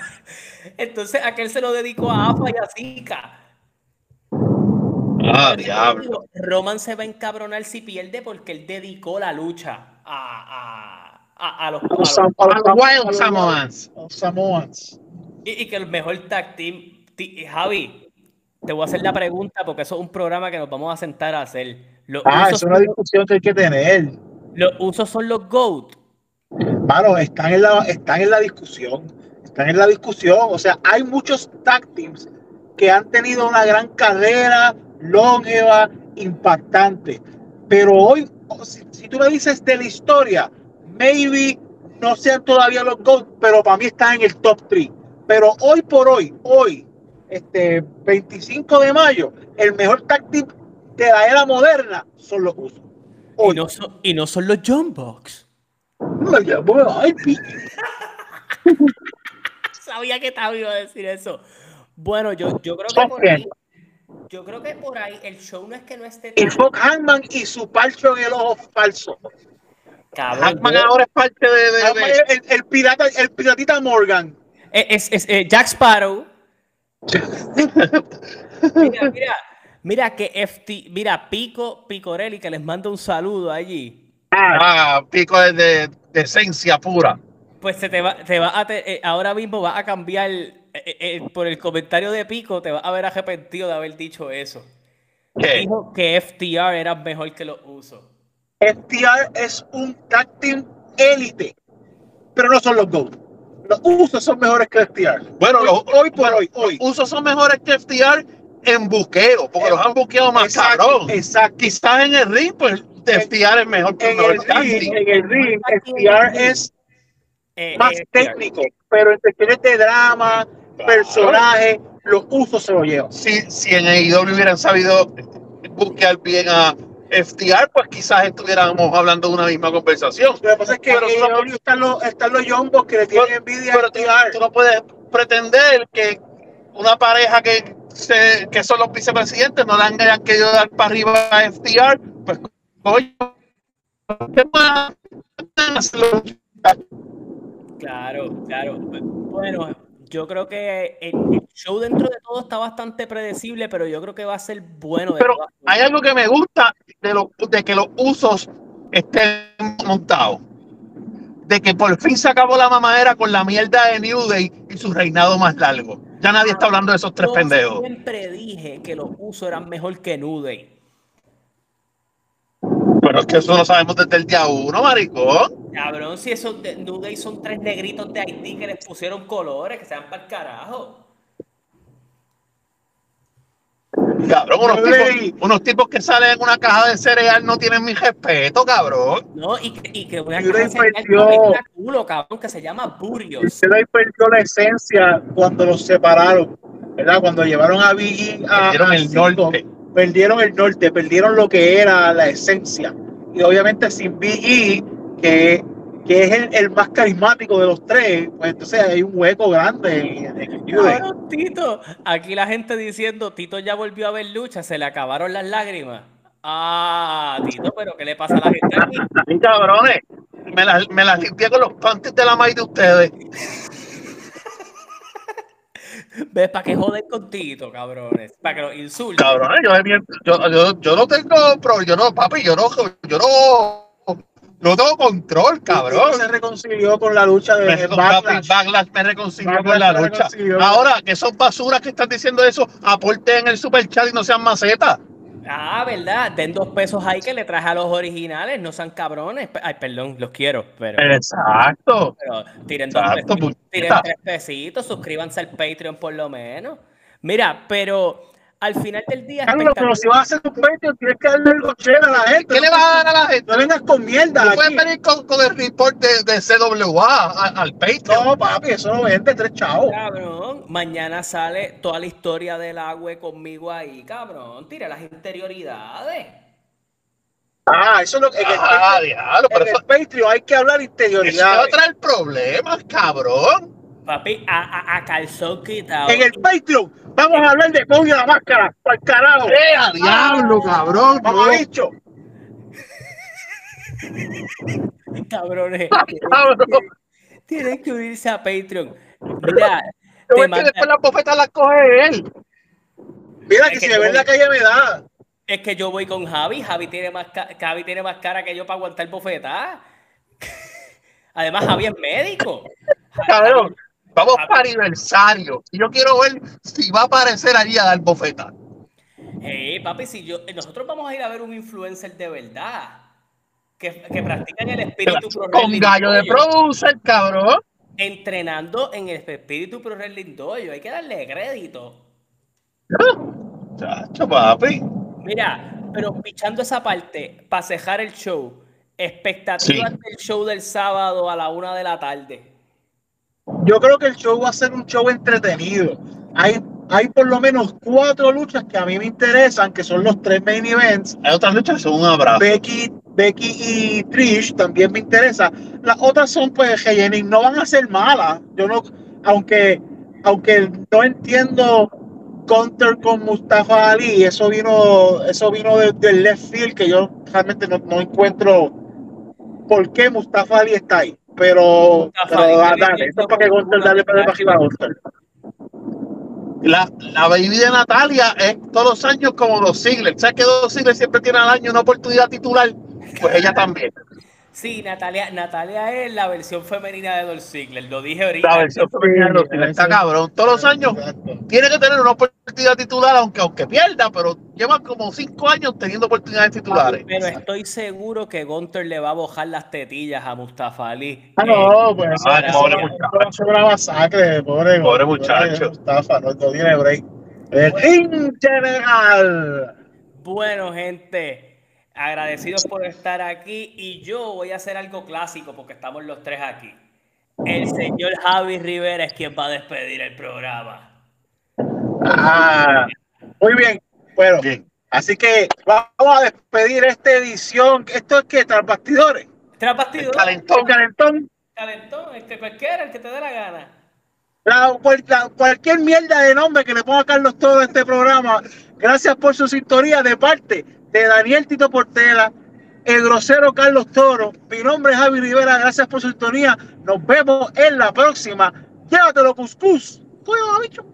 Entonces, aquel se lo dedicó a AFA y a Zika. Ah, diablo. Roman se va a encabronar si pierde porque él dedicó la lucha a, a, a, a los, Los Samoans. y, y que el mejor tag team. Javi, te voy a hacer la pregunta porque eso es un programa que nos vamos a sentar a hacer. Los, Ah, es una discusión que hay que tener. los usos son los GOAT. Mano, están en la, están en la discusión. Están en la discusión. O sea, hay muchos tag teams que han tenido una gran carrera, longeva, impactante. Pero hoy, si, si tú me dices de la historia, maybe no sean todavía los GOAT, pero para mí están en el top 3. Pero hoy por hoy, hoy, este 25 de mayo, el mejor tag team de la era moderna son los usos. Y no, son, y no son los John Box. Sabía que Tavi iba a decir eso. Bueno, yo, yo creo que por ahí, yo creo que por ahí el show no es que no esté y Fox Hangman y su parcho en el ojo falso. cabrón. Hackman ahora es parte de. de- de- el, el pirata, el piratita Morgan. Es, es- es, eh, Jack Sparrow. Mira, mira, mira que FT, mira, Pico Picorelli que les manda un saludo allí. Ah, Ah, pico de, de- de esencia pura. Pues se te va, te va a te- eh, ahora mismo va a cambiar eh, eh, por el comentario de Pico, te va a haber arrepentido de haber dicho eso. ¿Qué? Dijo que FTR era mejor que los usos. FTR es un tag team élite, pero no son los GOAT. Los usos son mejores que FTR. Bueno, hoy, los- hoy por hoy, hoy. Usos son mejores que FTR en buqueo, porque los han buqueado más Exacto, cabrón. exacto. Quizás en el ring, pues FTR es mejor que En el el ring, en el ring, FTR es Eh, más eh, técnico, pero en cuestiones de drama, personaje, los usos se lo llevan. Si, si en AEW hubieran sabido buquear bien a FTR, pues quizás estuviéramos hablando de una misma conversación. Lo que pasa es que Pero en tú no- están los, están los youngos que le tienen envidia a Pero tú, FTR. tú no puedes pretender que una pareja que, se, que son los vicepresidentes no le han hayan querido dar para arriba a FTR, pues coño, ¿qué más hacerlo? Claro, claro. Bueno, yo creo que el, show dentro de todo está bastante predecible, pero yo creo que va a ser bueno. de Pero hay algo que me gusta de, lo, de que los usos estén montados. De que por fin se acabó la mamadera con la mierda de New Day y su reinado más largo. Ya nadie está hablando de esos tres Yo pendejos. siempre dije que los usos eran mejor que Nude. Pero es que eso lo sabemos desde el día uno, maricón. Cabrón, si esos de Nude son tres negritos de Haití que les pusieron colores, que se van para el carajo. Cabrón, unos tipos, unos tipos que salen en una caja de cereal no tienen mi respeto, cabrón. No, y que, y que una caja de culo, cabrón, que se llama Burios. Usted ahí perdió la esencia cuando los separaron, ¿verdad? Cuando llevaron a Biggie a, Perdieron a el Cinco, norte. perdieron el norte, perdieron lo que era la esencia. Y obviamente sin Biggie, que, que es el, el más carismático de los tres, pues entonces hay un hueco grande en, en el New Day. Cabrón, Tito. Aquí la gente diciendo, Tito ya volvió a ver lucha, se le acabaron las lágrimas. Ah, Tito, pero ¿qué le pasa a la gente aquí? Cabrones, me las me las limpié con los panties de la maíz de ustedes. ¿Ves? ¿Para qué joden con Tito, cabrones? Para que los insulten. Cabrones, yo, yo, yo, yo no tengo, pero yo no, papi, yo no, yo no, no tengo control, cabrón. Se reconcilió con la lucha de, Me, Backlash. Backlash, Backlash me reconcilió Backlash con la lucha. Ahora, que son basuras que están diciendo eso, aporten en el super chat y no sean macetas. Ah, ¿verdad? Den dos pesos ahí que le traje a los originales, no sean cabrones. Ay, perdón, los quiero, pero, Exacto. pero tiren dos Exacto, pesitos, tiren tres pesitos, suscríbanse al Patreon por lo menos. Mira, pero al final del día, Carlos, pero si vas a hacer un Patreon, tienes que darle el cochera a la gente. ¿Qué le vas a dar a la gente? No vengas con mierda. No puedes venir con, con el report de, de CWA a- al Patreon. No, papi, eso no vende tres chavos. Cabrón, mañana sale toda la historia del agua conmigo ahí, cabrón. Tira las interioridades. Ah, eso es lo que. En el, Ah, Patreon- diablo, pero en eso, el Patreon hay que hablar eso va a interioridades. traer problemas, cabrón. Papi, a, a, a calzón quitado. En el Patreon vamos a hablar de Coño la máscara. Para el carajo. ¡Eh, a diablo, cabrón! Vamos dicho. Cabrones. Cabrón. Tienen que unirse a Patreon. Mira, Pero te es que después la bofeta la coge él. Mira Es que que si me ve en no- la calle me da. Es que yo voy con Javi. Javi tiene más, Javi tiene más cara que yo para aguantar bofetada. Además, Javi es médico. Cabrón, vamos para aniversario. Y yo quiero ver si va a aparecer allí a dar bofeta. Eh, papi, si yo, nosotros vamos a ir a ver un influencer de verdad. Que, que practica en el espíritu pro Con gallo de producer, cabrón. Entrenando en el espíritu pro dojo. Hay que darle crédito. Chacho, papi. Mira, pero pichando esa parte, para cejar el show, expectativas del show del sábado a la una de la tarde. Yo creo que el show va a ser un show entretenido. Hay, hay por lo menos cuatro luchas que a mí me interesan, que son los tres main events. Hay otras luchas que son un abrazo. Becky, Becky y Trish también me interesa. Las otras son pues Jenny, no van a ser malas. Yo no, aunque, aunque no entiendo counter con Mustafa Ali, eso vino, eso vino del left field que yo realmente no, no, encuentro por qué Mustafa Ali está ahí. Pero, pero dale, esto es para que Gunter dale para arriba a Gunter. La, la baby de Natalia es todos los años como los Ziggler. ¿Sabes que dos Ziggler siempre tienen al año una oportunidad titular? Pues ella también. Sí, Natalia, Natalia es la versión femenina de Dolph Ziggler, lo dije ahorita. La versión femenina de Dolph Ziggler está cabrón. Todos los años tiene que tener una oportunidad titular, aunque aunque pierda, pero lleva como cinco años teniendo oportunidades titulares. Pero estoy seguro que Gunter le va a bojar las tetillas a Mustafa Ali. Ah, no, pues ah, eso, pobre muchacho. Una masacre, pobre, pobre muchacho. Mustafa, no, no tiene break. El general. Bueno, gente agradecidos por estar aquí y yo voy a hacer algo clásico porque estamos los tres aquí. El señor Javi Rivera es quien va a despedir el programa. Ah, muy bien. Bueno, así que vamos a despedir esta edición. ¿Esto es que ¿Tras bastidores? Tras bastidores. Calentón, calentón. Calentón, el que cualquiera, el que te dé la gana. cualquier mierda de nombre que le ponga a Carlos todo a este programa. Gracias por su sintonía de parte de Daniel Tito Portela, el grosero Carlos Toro. Mi nombre es Javi Rivera, gracias por su sintonía. Nos vemos en la próxima. Llévatelo, Cuscus. Cuidado, bicho.